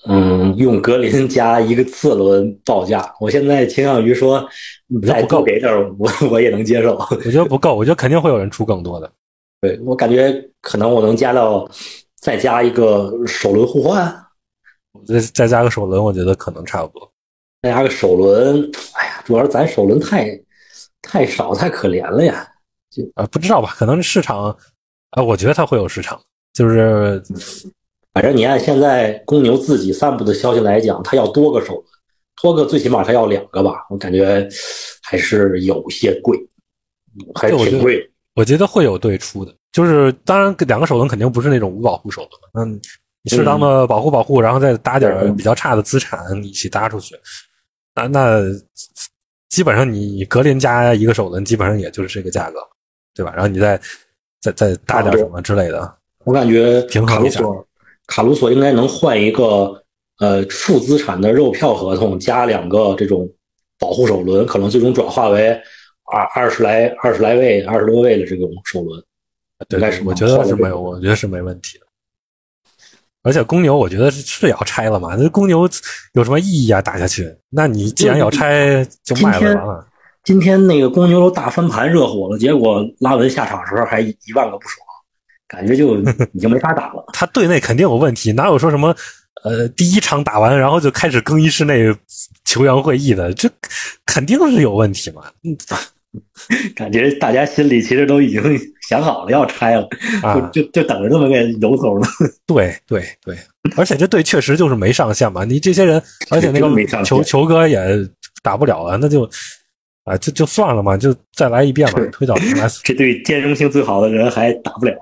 嗯，用格林加一个次轮报价，我现在倾向于说，再多给点，我 [laughs] 我也能接受。我觉得不够，我觉得肯定会有人出更多的。[laughs] 对我感觉可能我能加到再加一个首轮互换，再再加个首轮，我觉得可能差不多。再加个首轮，哎呀，主要是咱首轮太太少，太可怜了呀。就啊，不知道吧？可能市场啊，我觉得它会有市场。就是，反正你按现在公牛自己散布的消息来讲，他要多个首轮，多个最起码他要两个吧，我感觉还是有些贵，还是挺贵。我觉得会有对出的，就是当然两个首轮肯定不是那种无保护首轮，嗯，你适当的保护保护，然后再搭点比较差的资产一起搭出去，啊，那基本上你格林加一个首轮，基本上也就是这个价格，对吧？然后你再再再搭点什么之类的。我感觉平衡一下，卡鲁索应该能换一个呃负资产的肉票合同，加两个这种保护首轮，可能最终转化为二二十来二十来位、二十多位的这种首轮。对，但是我觉得是没有，我觉得是没问题的。而且公牛，我觉得是要拆了嘛？那公牛有什么意义啊？打下去？那你既然要拆，就卖了完了。今天那个公牛都大翻盘热火了，结果拉文下场的时候还一万个不爽。感觉就已经没法打了。[laughs] 他队内肯定有问题，哪有说什么呃第一场打完然后就开始更衣室内球员会议的？这肯定是有问题嘛。嗯，[laughs] 感觉大家心里其实都已经想好了要拆了，啊、就就等着这么个由头呢。[laughs] 对对对，而且这队确实就是没上限嘛。你这些人，而且那个球球哥也打不了啊，那就。啊，就就算了嘛，就再来一遍吧，推倒 [laughs] 重来。这对兼容性最好的人还打不了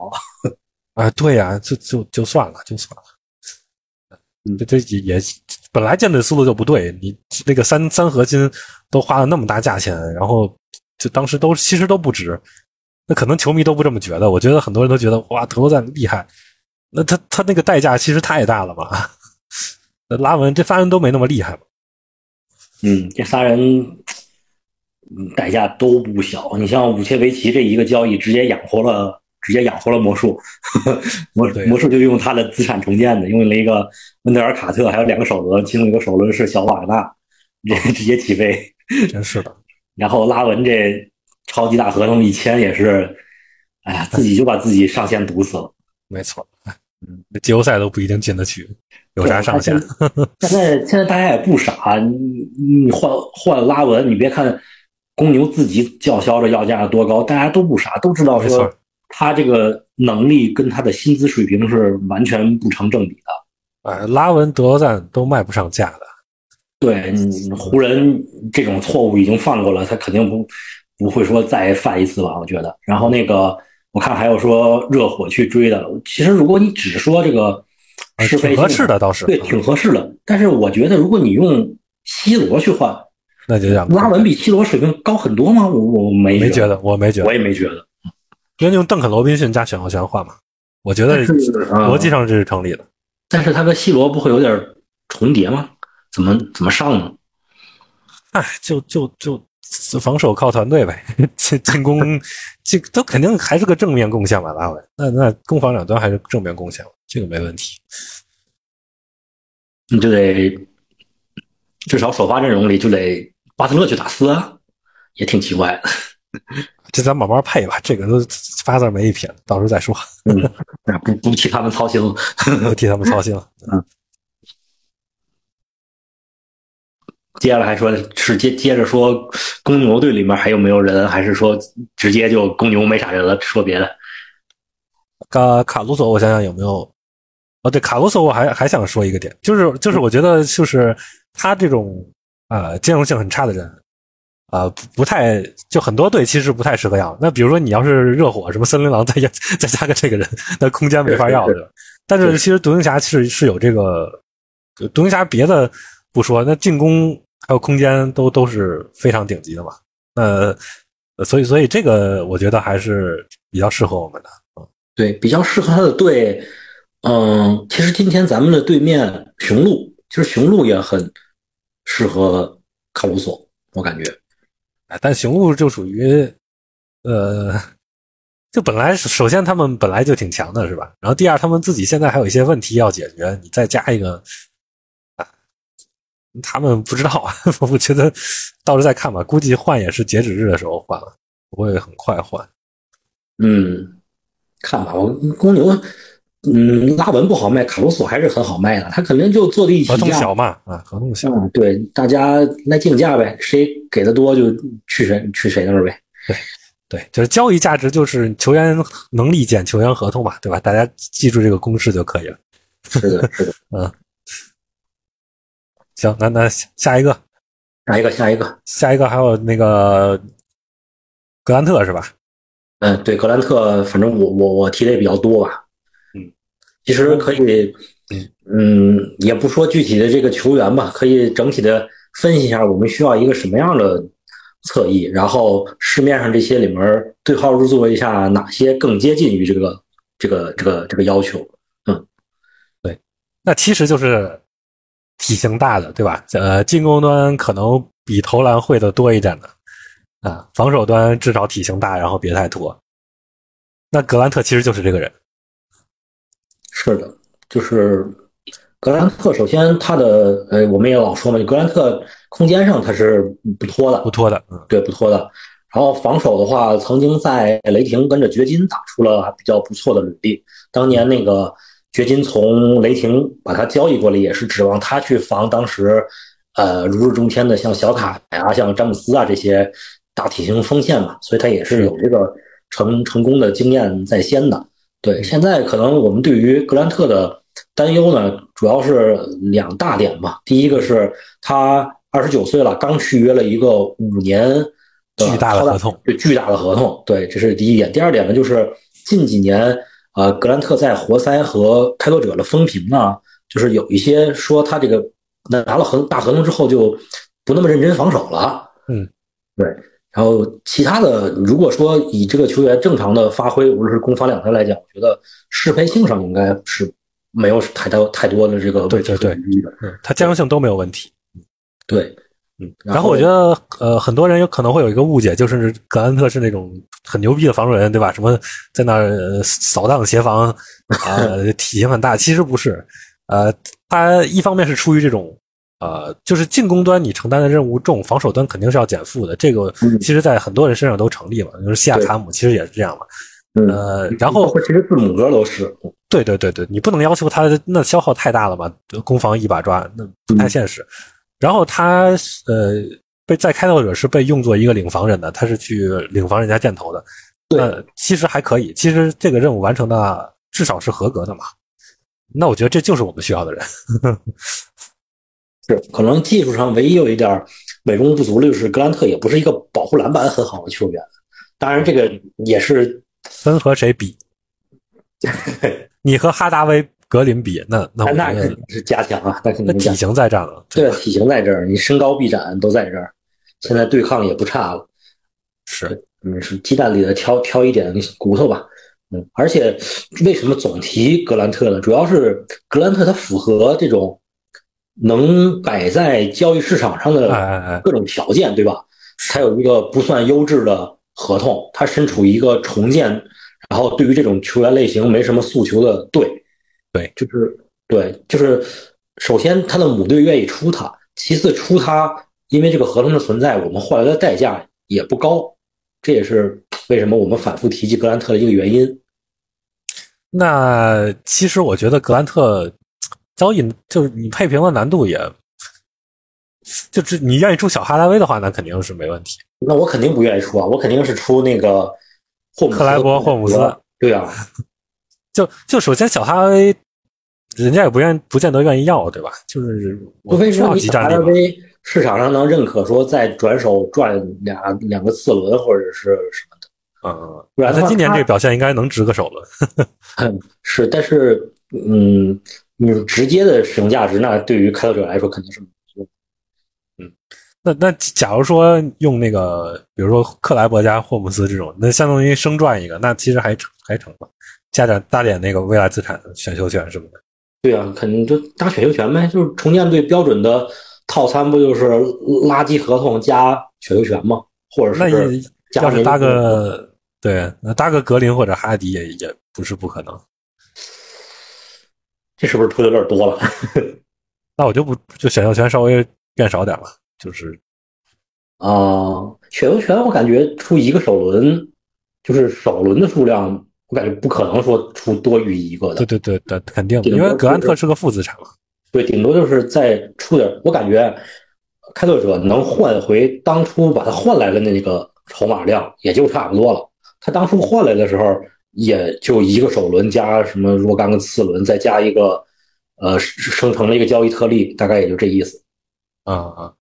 啊？对呀、啊，就就就算了，就算了。嗯，这这也本来建队思路就不对，你那个三三核心都花了那么大价钱，然后就当时都其实都不值。那可能球迷都不这么觉得，我觉得很多人都觉得哇，德罗赞厉害。那他他那个代价其实太大了吧。[laughs] 那拉文这仨人都没那么厉害嘛。嗯，这仨人。代价都不小，你像武切维奇这一个交易，直接养活了，直接养活了魔术，[laughs] 魔魔术就用他的资产重建的，用了一个温德尔卡特，还有两个首轮，其中一个首轮是小瓦格纳，这直接起飞，真是的。[laughs] 然后拉文这超级大合同一签也是，哎呀，自己就把自己上限堵死了。[laughs] 没错，嗯，季后赛都不一定进得去，有啥上限？现在现在大家也不傻，你你换换拉文，你别看。公牛自己叫嚣着要价多高，大家都不傻，都知道说他这个能力跟他的薪资水平是完全不成正比的。哎，拉文、德罗赞都卖不上价的。对，湖人这种错误已经犯过了，他肯定不不会说再犯一次吧？我觉得。然后那个，我看还有说热火去追的。其实如果你只说这个是挺，合适的倒是对，挺合适的。但是我觉得，如果你用西罗去换。那就讲拉文比西罗水平高很多吗？我我没没觉得，我没觉得，我也没觉得。因为用邓肯罗宾逊加选秀权换嘛，我觉得逻辑上这是成立的。但是他跟西罗不会有点重叠吗？怎么怎么上呢？哎，就就就防守靠团队呗，进进攻这都肯定还是个正面贡献吧，拉文。那那攻防两端还是正面贡献，这个没问题。你就得至少首发阵容里就得。巴特勒去打斯啊，也挺奇怪的。[laughs] 这咱慢慢配吧，这个都发字没一撇，到时候再说。嗯，不不替他们操心了，不替他们操心了。[laughs] 嗯。接下来还说是接接着说公牛队里面还有没有人，还是说直接就公牛没啥人了？说别的。卡卡鲁索，我想想有没有？哦，对，卡鲁索，我还还想说一个点，就是就是我觉得就是他这种。呃，兼容性很差的人，啊、呃，不不太就很多队其实不太适合要。那比如说你要是热火什么森林狼 [laughs] 再加再加个这个人，那空间没法要 [laughs] 的。但是其实独行侠是是有这个，独行侠别的不说，那进攻还有空间都都是非常顶级的嘛。那所以所以这个我觉得还是比较适合我们的。嗯，对，比较适合他的队。嗯，其实今天咱们的对面雄鹿，其实雄鹿也很。适合卡鲁索，我感觉。哎，但雄鹿就属于，呃，就本来首先他们本来就挺强的，是吧？然后第二，他们自己现在还有一些问题要解决，你再加一个，啊，他们不知道啊，[laughs] 我觉得到时候再看吧，估计换也是截止日的时候换了，不会很快换。嗯，看吧，我公牛。嗯，拉文不好卖，卡罗索还是很好卖的。他肯定就坐地起价，合同小嘛，啊，合同小。对，大家来竞价呗，谁给的多就去谁去谁那儿呗。对，对，就是交易价值就是球员能力减球员合同嘛，对吧？大家记住这个公式就可以了。是的，是的，[laughs] 嗯。行，那那下一个，下一个，下一个，下一个还有那个格兰特是吧？嗯，对，格兰特，反正我我我提的也比较多吧。其实可以，嗯，也不说具体的这个球员吧，可以整体的分析一下，我们需要一个什么样的侧翼，然后市面上这些里面对号入座一下，哪些更接近于这个这个这个这个要求？嗯，对，那其实就是体型大的，对吧？呃，进攻端可能比投篮会的多一点的，啊，防守端至少体型大，然后别太拖。那格兰特其实就是这个人。是的，就是格兰特。首先，他的呃，我们也老说嘛，格兰特空间上他是不拖的，不拖的，嗯，对，不拖的。然后防守的话，曾经在雷霆跟着掘金打出了比较不错的履历。当年那个掘金从雷霆把他交易过来，也是指望他去防当时呃如日中天的像小卡呀、像詹姆斯啊这些大体型锋线嘛，所以他也是有这个成成功的经验在先的。对，现在可能我们对于格兰特的担忧呢，主要是两大点吧。第一个是他二十九岁了，刚续约了一个五年巨大的合同，对，巨大的合同。对，这是第一点。第二点呢，就是近几年，呃，格兰特在活塞和开拓者的风评呢，就是有一些说他这个拿了合大合同之后就不那么认真防守了。嗯，对。然后其他的，如果说以这个球员正常的发挥，无论是攻防两端来讲，我觉得适配性上应该是没有太多太多的这个对对对，嗯，他兼容性都没有问题。对，嗯。然后我觉得，呃，很多人有可能会有一个误解，就是格兰特是那种很牛逼的防守人，对吧？什么在那儿扫荡协防啊，[laughs] 体型很大，其实不是。呃，他一方面是出于这种。呃，就是进攻端你承担的任务重，防守端肯定是要减负的。这个其实，在很多人身上都成立嘛。就是西亚卡姆其实也是这样嘛。呃，然后其实字母哥都是。对对对对，你不能要求他那消耗太大了嘛，攻防一把抓，那不太现实。然后他呃被在开拓者是被用作一个领防人的，他是去领防人家箭头的。那其实还可以，其实这个任务完成的至少是合格的嘛。那我觉得这就是我们需要的人。是，可能技术上唯一有一点美中不足的就是格兰特也不是一个保护篮板很好的球员。当然，这个也是分和谁比？[laughs] 你和哈达威、格林比，那那那肯定是加强啊，那肯定体型在这儿。对，体型在这儿，你身高臂展都在这儿，现在对抗也不差了。是，嗯，是鸡蛋里的挑挑一点骨头吧。嗯，而且为什么总提格兰特呢？主要是格兰特他符合这种。能摆在交易市场上的各种条件，对吧？它有一个不算优质的合同，它身处一个重建，然后对于这种球员类型没什么诉求的队，对，就是对，就是首先他的母队愿意出他，其次出他，因为这个合同的存在，我们换来的代价也不高，这也是为什么我们反复提及格兰特的一个原因。那其实我觉得格兰特。交易就是你配平的难度也，就是你愿意出小哈拉威的话，那肯定是没问题。那我肯定不愿意出啊，我肯定是出那个霍姆克莱伯霍姆斯。对啊，[laughs] 就就首先小哈拉威，人家也不愿不见得愿意要，对吧？就是除非说你小哈拉威市场上能认可，说再转手赚俩两个次轮或者是什么的。嗯，不然他今年这个表现应该能值个首轮。[laughs] 是，但是嗯。你直接的使用价值，那对于开拓者来说肯定是，嗯，那那假如说用那个，比如说克莱伯加霍姆斯这种，那相当于生赚一个，那其实还成还成吧，加点搭点那个未来资产选秀权什么的。对啊，肯定就搭选秀权呗，就是重建队标准的套餐不就是垃圾合同加选秀权吗？或者那是你加要是搭个对，那搭个格林或者哈迪也也不是不可能。这是不是出的有点多了？[laughs] 那我就不就选秀权稍微变少点吧，就是啊，选秀权我感觉出一个首轮，就是首轮的数量，我感觉不可能说出多于一个的对。对对对，肯定因为格兰特是是个负资产嘛。对，顶多就是再出点。我感觉开拓者能换回当初把他换来的那个筹码量，也就差不多了。他当初换来的时候，也就一个首轮加什么若干个次轮，再加一个呃生成了一个交易特例，大概也就这意思。啊啊，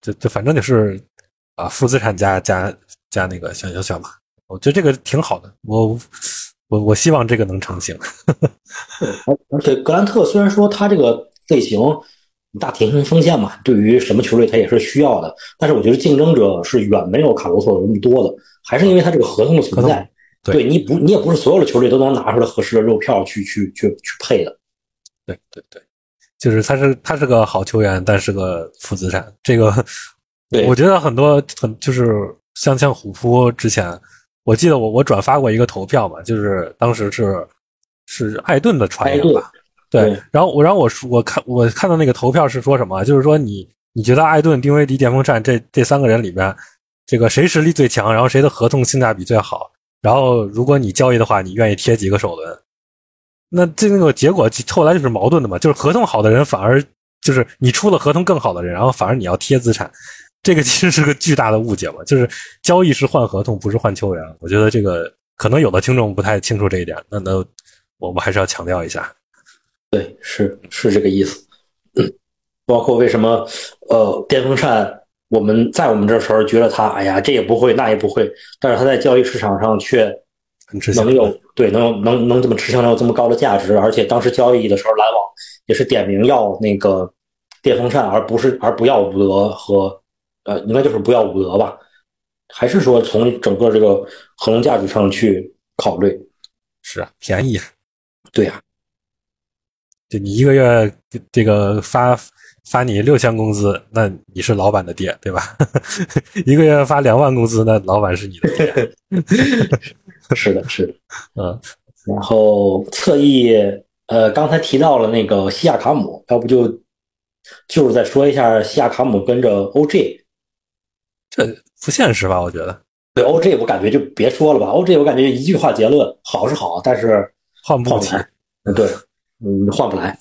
这这反正就是啊，负资产加加加那个小小小嘛。我觉得这个挺好的，我我我希望这个能成型。而而且格兰特虽然说他这个类型大体型锋线嘛，对于什么球队他也是需要的，但是我觉得竞争者是远没有卡罗索那么多的，还是因为他这个合同的存在。对对你不，你也不是所有的球队都能拿出来合适的肉票去去去去配的。对对对，就是他是他是个好球员，但是个负资产。这个对我觉得很多很就是像像虎扑之前，我记得我我转发过一个投票嘛，就是当时是是艾顿的传言吧，对对，然后我然后我说我看我看到那个投票是说什么，就是说你你觉得艾顿、丁威迪、电风扇这这三个人里边，这个谁实力最强，然后谁的合同性价比最好，然后如果你交易的话，你愿意贴几个首轮？那这那个结果后来就是矛盾的嘛，就是合同好的人反而就是你出了合同更好的人，然后反而你要贴资产，这个其实是个巨大的误解嘛，[laughs] 就是交易是换合同，不是换球员。我觉得这个可能有的听众不太清楚这一点，那那我们还是要强调一下。对，是是这个意思。包括为什么呃电风扇，我们在我们这时候觉得他哎呀这也不会那也不会，但是他在交易市场上却能有对能有能能这么持枪能有这么高的价值，而且当时交易的时候，篮网也是点名要那个电风扇，而不是而不要伍德和呃应该就是不要伍德吧，还是说从整个这个合同价值上去考虑？是啊，便宜。对呀、就你一个月这个发发你六千工资，那你是老板的爹，对吧？[laughs] 一个月发两万工资，那老板是你的爹。[laughs] 是的，是的。[laughs] 嗯，然后侧翼，呃，刚才提到了那个西亚卡姆，要不就就是再说一下西亚卡姆跟着 OJ。这不现实吧？我觉得对 OJ，我感觉就别说了吧。OJ，我感觉一句话结论，好是好，但是换不。换不来。嗯，对，嗯，换不来。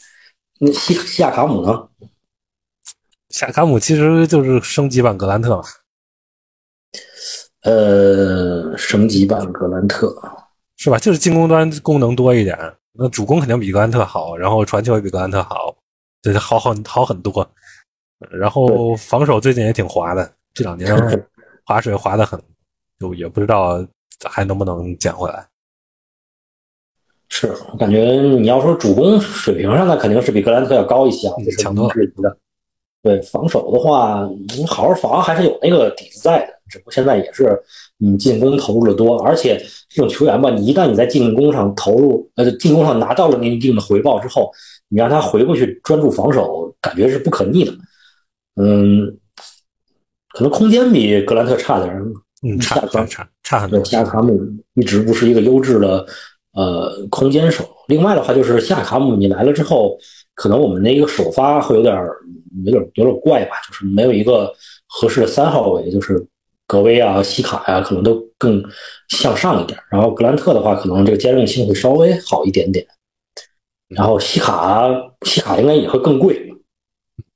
那西西亚卡姆呢？夏卡姆其实就是升级版格兰特嘛。呃，升级版格兰特。是吧？就是进攻端功能多一点，那主攻肯定比格兰特好，然后传球也比格兰特好，这好很好很多。然后防守最近也挺滑的，这两年 [laughs] 滑水滑的很，就也不知道还能不能捡回来。是我感觉你要说主攻水平上，那肯定是比格兰特要高一些啊，这是强多了毋庸置疑的。对防守的话，你好好防还是有那个底子在的，只不过现在也是你进攻投入的多，而且这种球员吧，你一旦你在进攻上投入，呃，进攻上拿到了那一定的回报之后，你让他回过去专注防守，感觉是不可逆的。嗯，可能空间比格兰特差点，嗯，差下差差差很，多。西亚卡姆一直不是一个优质的呃空间手。另外的话，就是西亚卡姆你来了之后，可能我们那个首发会有点儿有点有点怪吧，就是没有一个合适的三号位，就是格威啊、西卡呀、可能都更向上一点。然后格兰特的话，可能这个兼容性会稍微好一点点。然后西卡西卡应该也会更贵，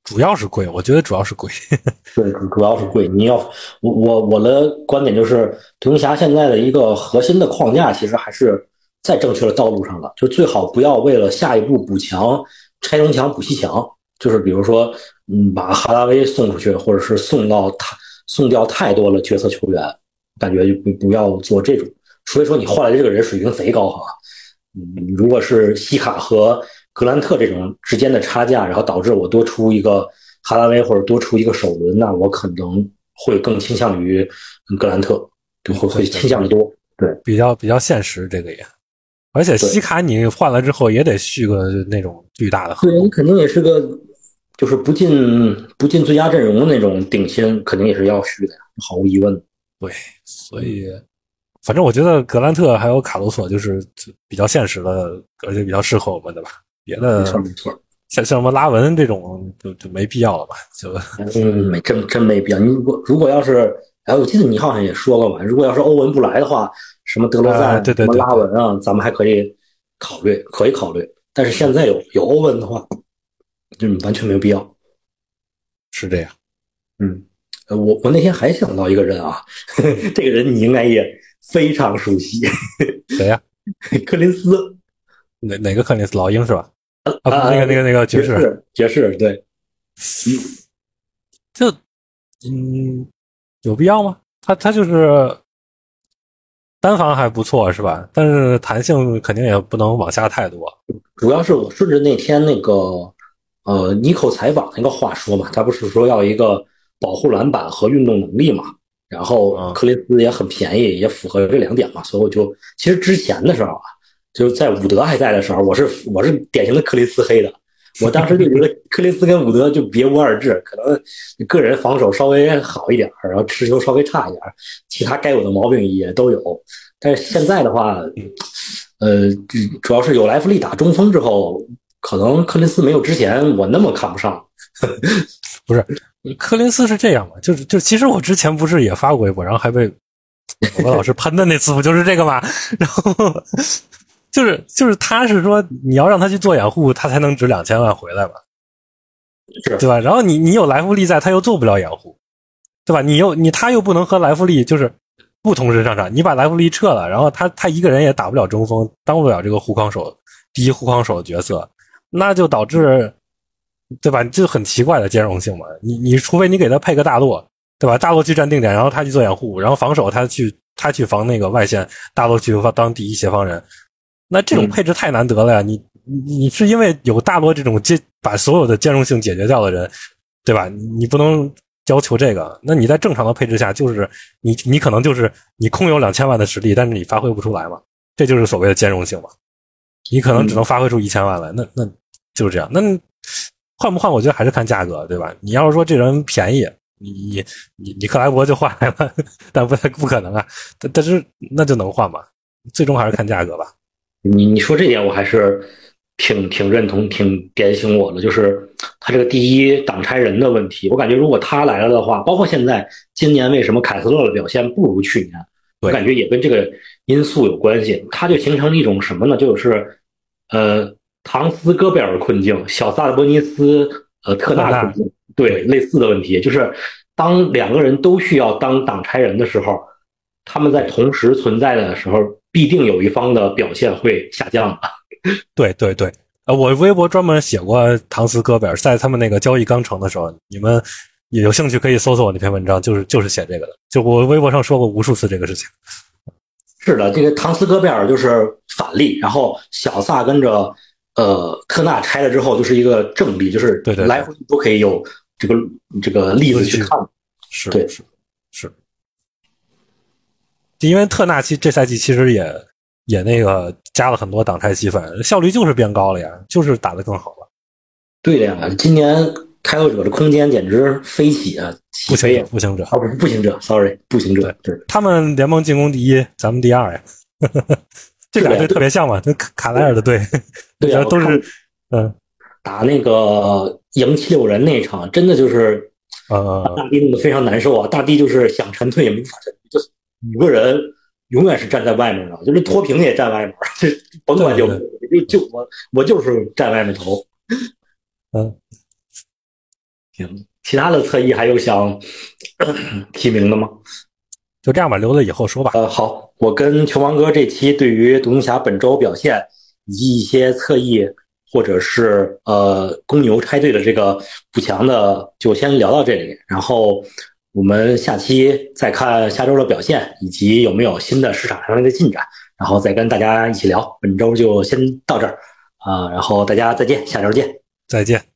主要是贵，我觉得主要是贵。[laughs] 对，主主要是贵。你要我我我的观点就是，独行侠现在的一个核心的框架其实还是在正确的道路上了，就最好不要为了下一步补强拆东墙补西墙，就是比如说，嗯，把哈达威送出去，或者是送到太送掉太多了角色球员，感觉就不不要做这种，除非说你换来的这个人水平贼高哈。嗯，如果是西卡和格兰特这种之间的差价，然后导致我多出一个哈达威或者多出一个首轮，那我可能会更倾向于格兰特，就会会倾向的多。对，比较比较现实，这个也。而且西卡你换了之后也得续个那种巨大的合同对你，肯定也是个就是不进不进最佳阵容的那种顶薪，肯定也是要续的呀，毫无疑问。对，所以反正我觉得格兰特还有卡鲁索就是比较现实的，而且比较适合我们的吧。别的没错没错，像像什么拉文这种就就没必要了吧？就嗯，没真真没必要。你如果如果要是，哎，我记得你好像也说过吧，如果要是欧文不来的话，什么德罗赞、啊对对对什么拉文啊，咱们还可以考虑，可以考虑。但是现在有有欧文的话，就完全没有必要。是这样。嗯，呃我我那天还想到一个人啊，[laughs] 这个人你应该也非常熟悉，谁呀、[laughs] 柯林斯哪哪个克林斯老鹰是吧？啊，啊那个那个那个爵士，士爵士对，就嗯，有必要吗？他他就是单防还不错是吧？但是弹性肯定也不能往下太多。主要是我顺着那天那个呃尼寇采访那个话说嘛，他不是说要一个保护篮板和运动能力嘛，然后嗯克林斯也很便宜，也符合这两点嘛，所以我就其实之前的时候啊，就是在伍德还在的时候，我是我是典型的克林斯黑的。我当时就觉得克林斯跟伍德就别无二致，可能个人防守稍微好一点，然后持球稍微差一点，其他该有的毛病也都有。但是现在的话，呃，主要是有莱弗利打中锋之后，可能克林斯没有之前我那么看不上。不是柯林斯是这样嘛？就是就其实我之前不是也发过微博，然后还被我老师喷的那次不就是这个吗？然后就是就是他是说你要让他去做掩护，他才能值两千万回来嘛，对吧？然后你你有莱弗利在，他又做不了掩护，对吧？你又你他又不能和莱弗利就是不同时上场，你把莱弗利撤了，然后他他一个人也打不了中锋，当不了这个护框手第一护框手的角色，那就导致对吧？就很奇怪的兼容性嘛。你你除非你给他配个大洛，对吧？大洛去站定点，然后他去做掩护，然后防守他去他去防那个外线，大洛去当第一协防人。那这种配置太难得了呀！你你你是因为有大多这种兼把所有的兼容性解决掉的人，对吧？你你不能要求这个。那你在正常的配置下，就是你你可能就是你空有两千万的实力，但是你发挥不出来嘛，这就是所谓的兼容性嘛。你可能只能发挥出一千万来，那那就是这样。那换不换？我觉得还是看价格，对吧？你要是说这人便宜，你你你你克莱伯就换来了，[laughs] 但不不可能啊。但但是那就能换嘛？最终还是看价格吧。你你说这点我还是挺挺认同、挺点醒我的，就是他这个第一挡拆人的问题。我感觉如果他来了的话，包括现在今年为什么凯斯勒的表现不如去年，我感觉也跟这个因素有关系。他就形成了一种什么呢？就是呃，唐斯戈贝尔困境，小萨博尼斯呃特纳困境，对类似的问题，就是当两个人都需要当挡拆人的时候，他们在同时存在的时候，必定有一方的表现会下降的。对对对，呃，我微博专门写过唐斯戈贝尔，在他们那个交易刚成的时候，你们也有兴趣可以搜索我那篇文章，就是就是写这个的，就我微博上说过无数次这个事情。是的，这个唐斯戈贝尔就是反例，然后小萨跟着呃科纳拆了之后，就是一个正例，就是对对对来回都可以有这个这个例子去看。是对是是，因为特纳其这赛季其实也也那个加了很多挡拆积分，效率就是变高了呀，就是打得更好了。对的呀，今年开拓者的空间简直飞起啊！起飞呀步行者，！步行者，啊，不是步行者，sorry，步行者，对，他们联盟进攻第一，咱们第二呀。[laughs] 这俩队特别像嘛，跟卡卡莱尔的队，对呀 [laughs] 都是嗯打那个赢七六人那一场，真的就是呃大帝弄得非常难受啊！大帝就是想沉退也没法沉退，就是五个人永远是站在外面的，就是脱贫也站外面，这甭管就就就我我就是站外面投。嗯，行，其他的侧翼还有想提名的吗？就这样吧，留着以后说吧。呃，好，我跟球王哥这期对于独行侠本周表现以及一些侧翼或者是呃公牛拆队的这个补强的，就先聊到这里。然后我们下期再看下周的表现，以及有没有新的市场上的进展，然后再跟大家一起聊。本周就先到这儿啊、然后大家再见，下周见。再见。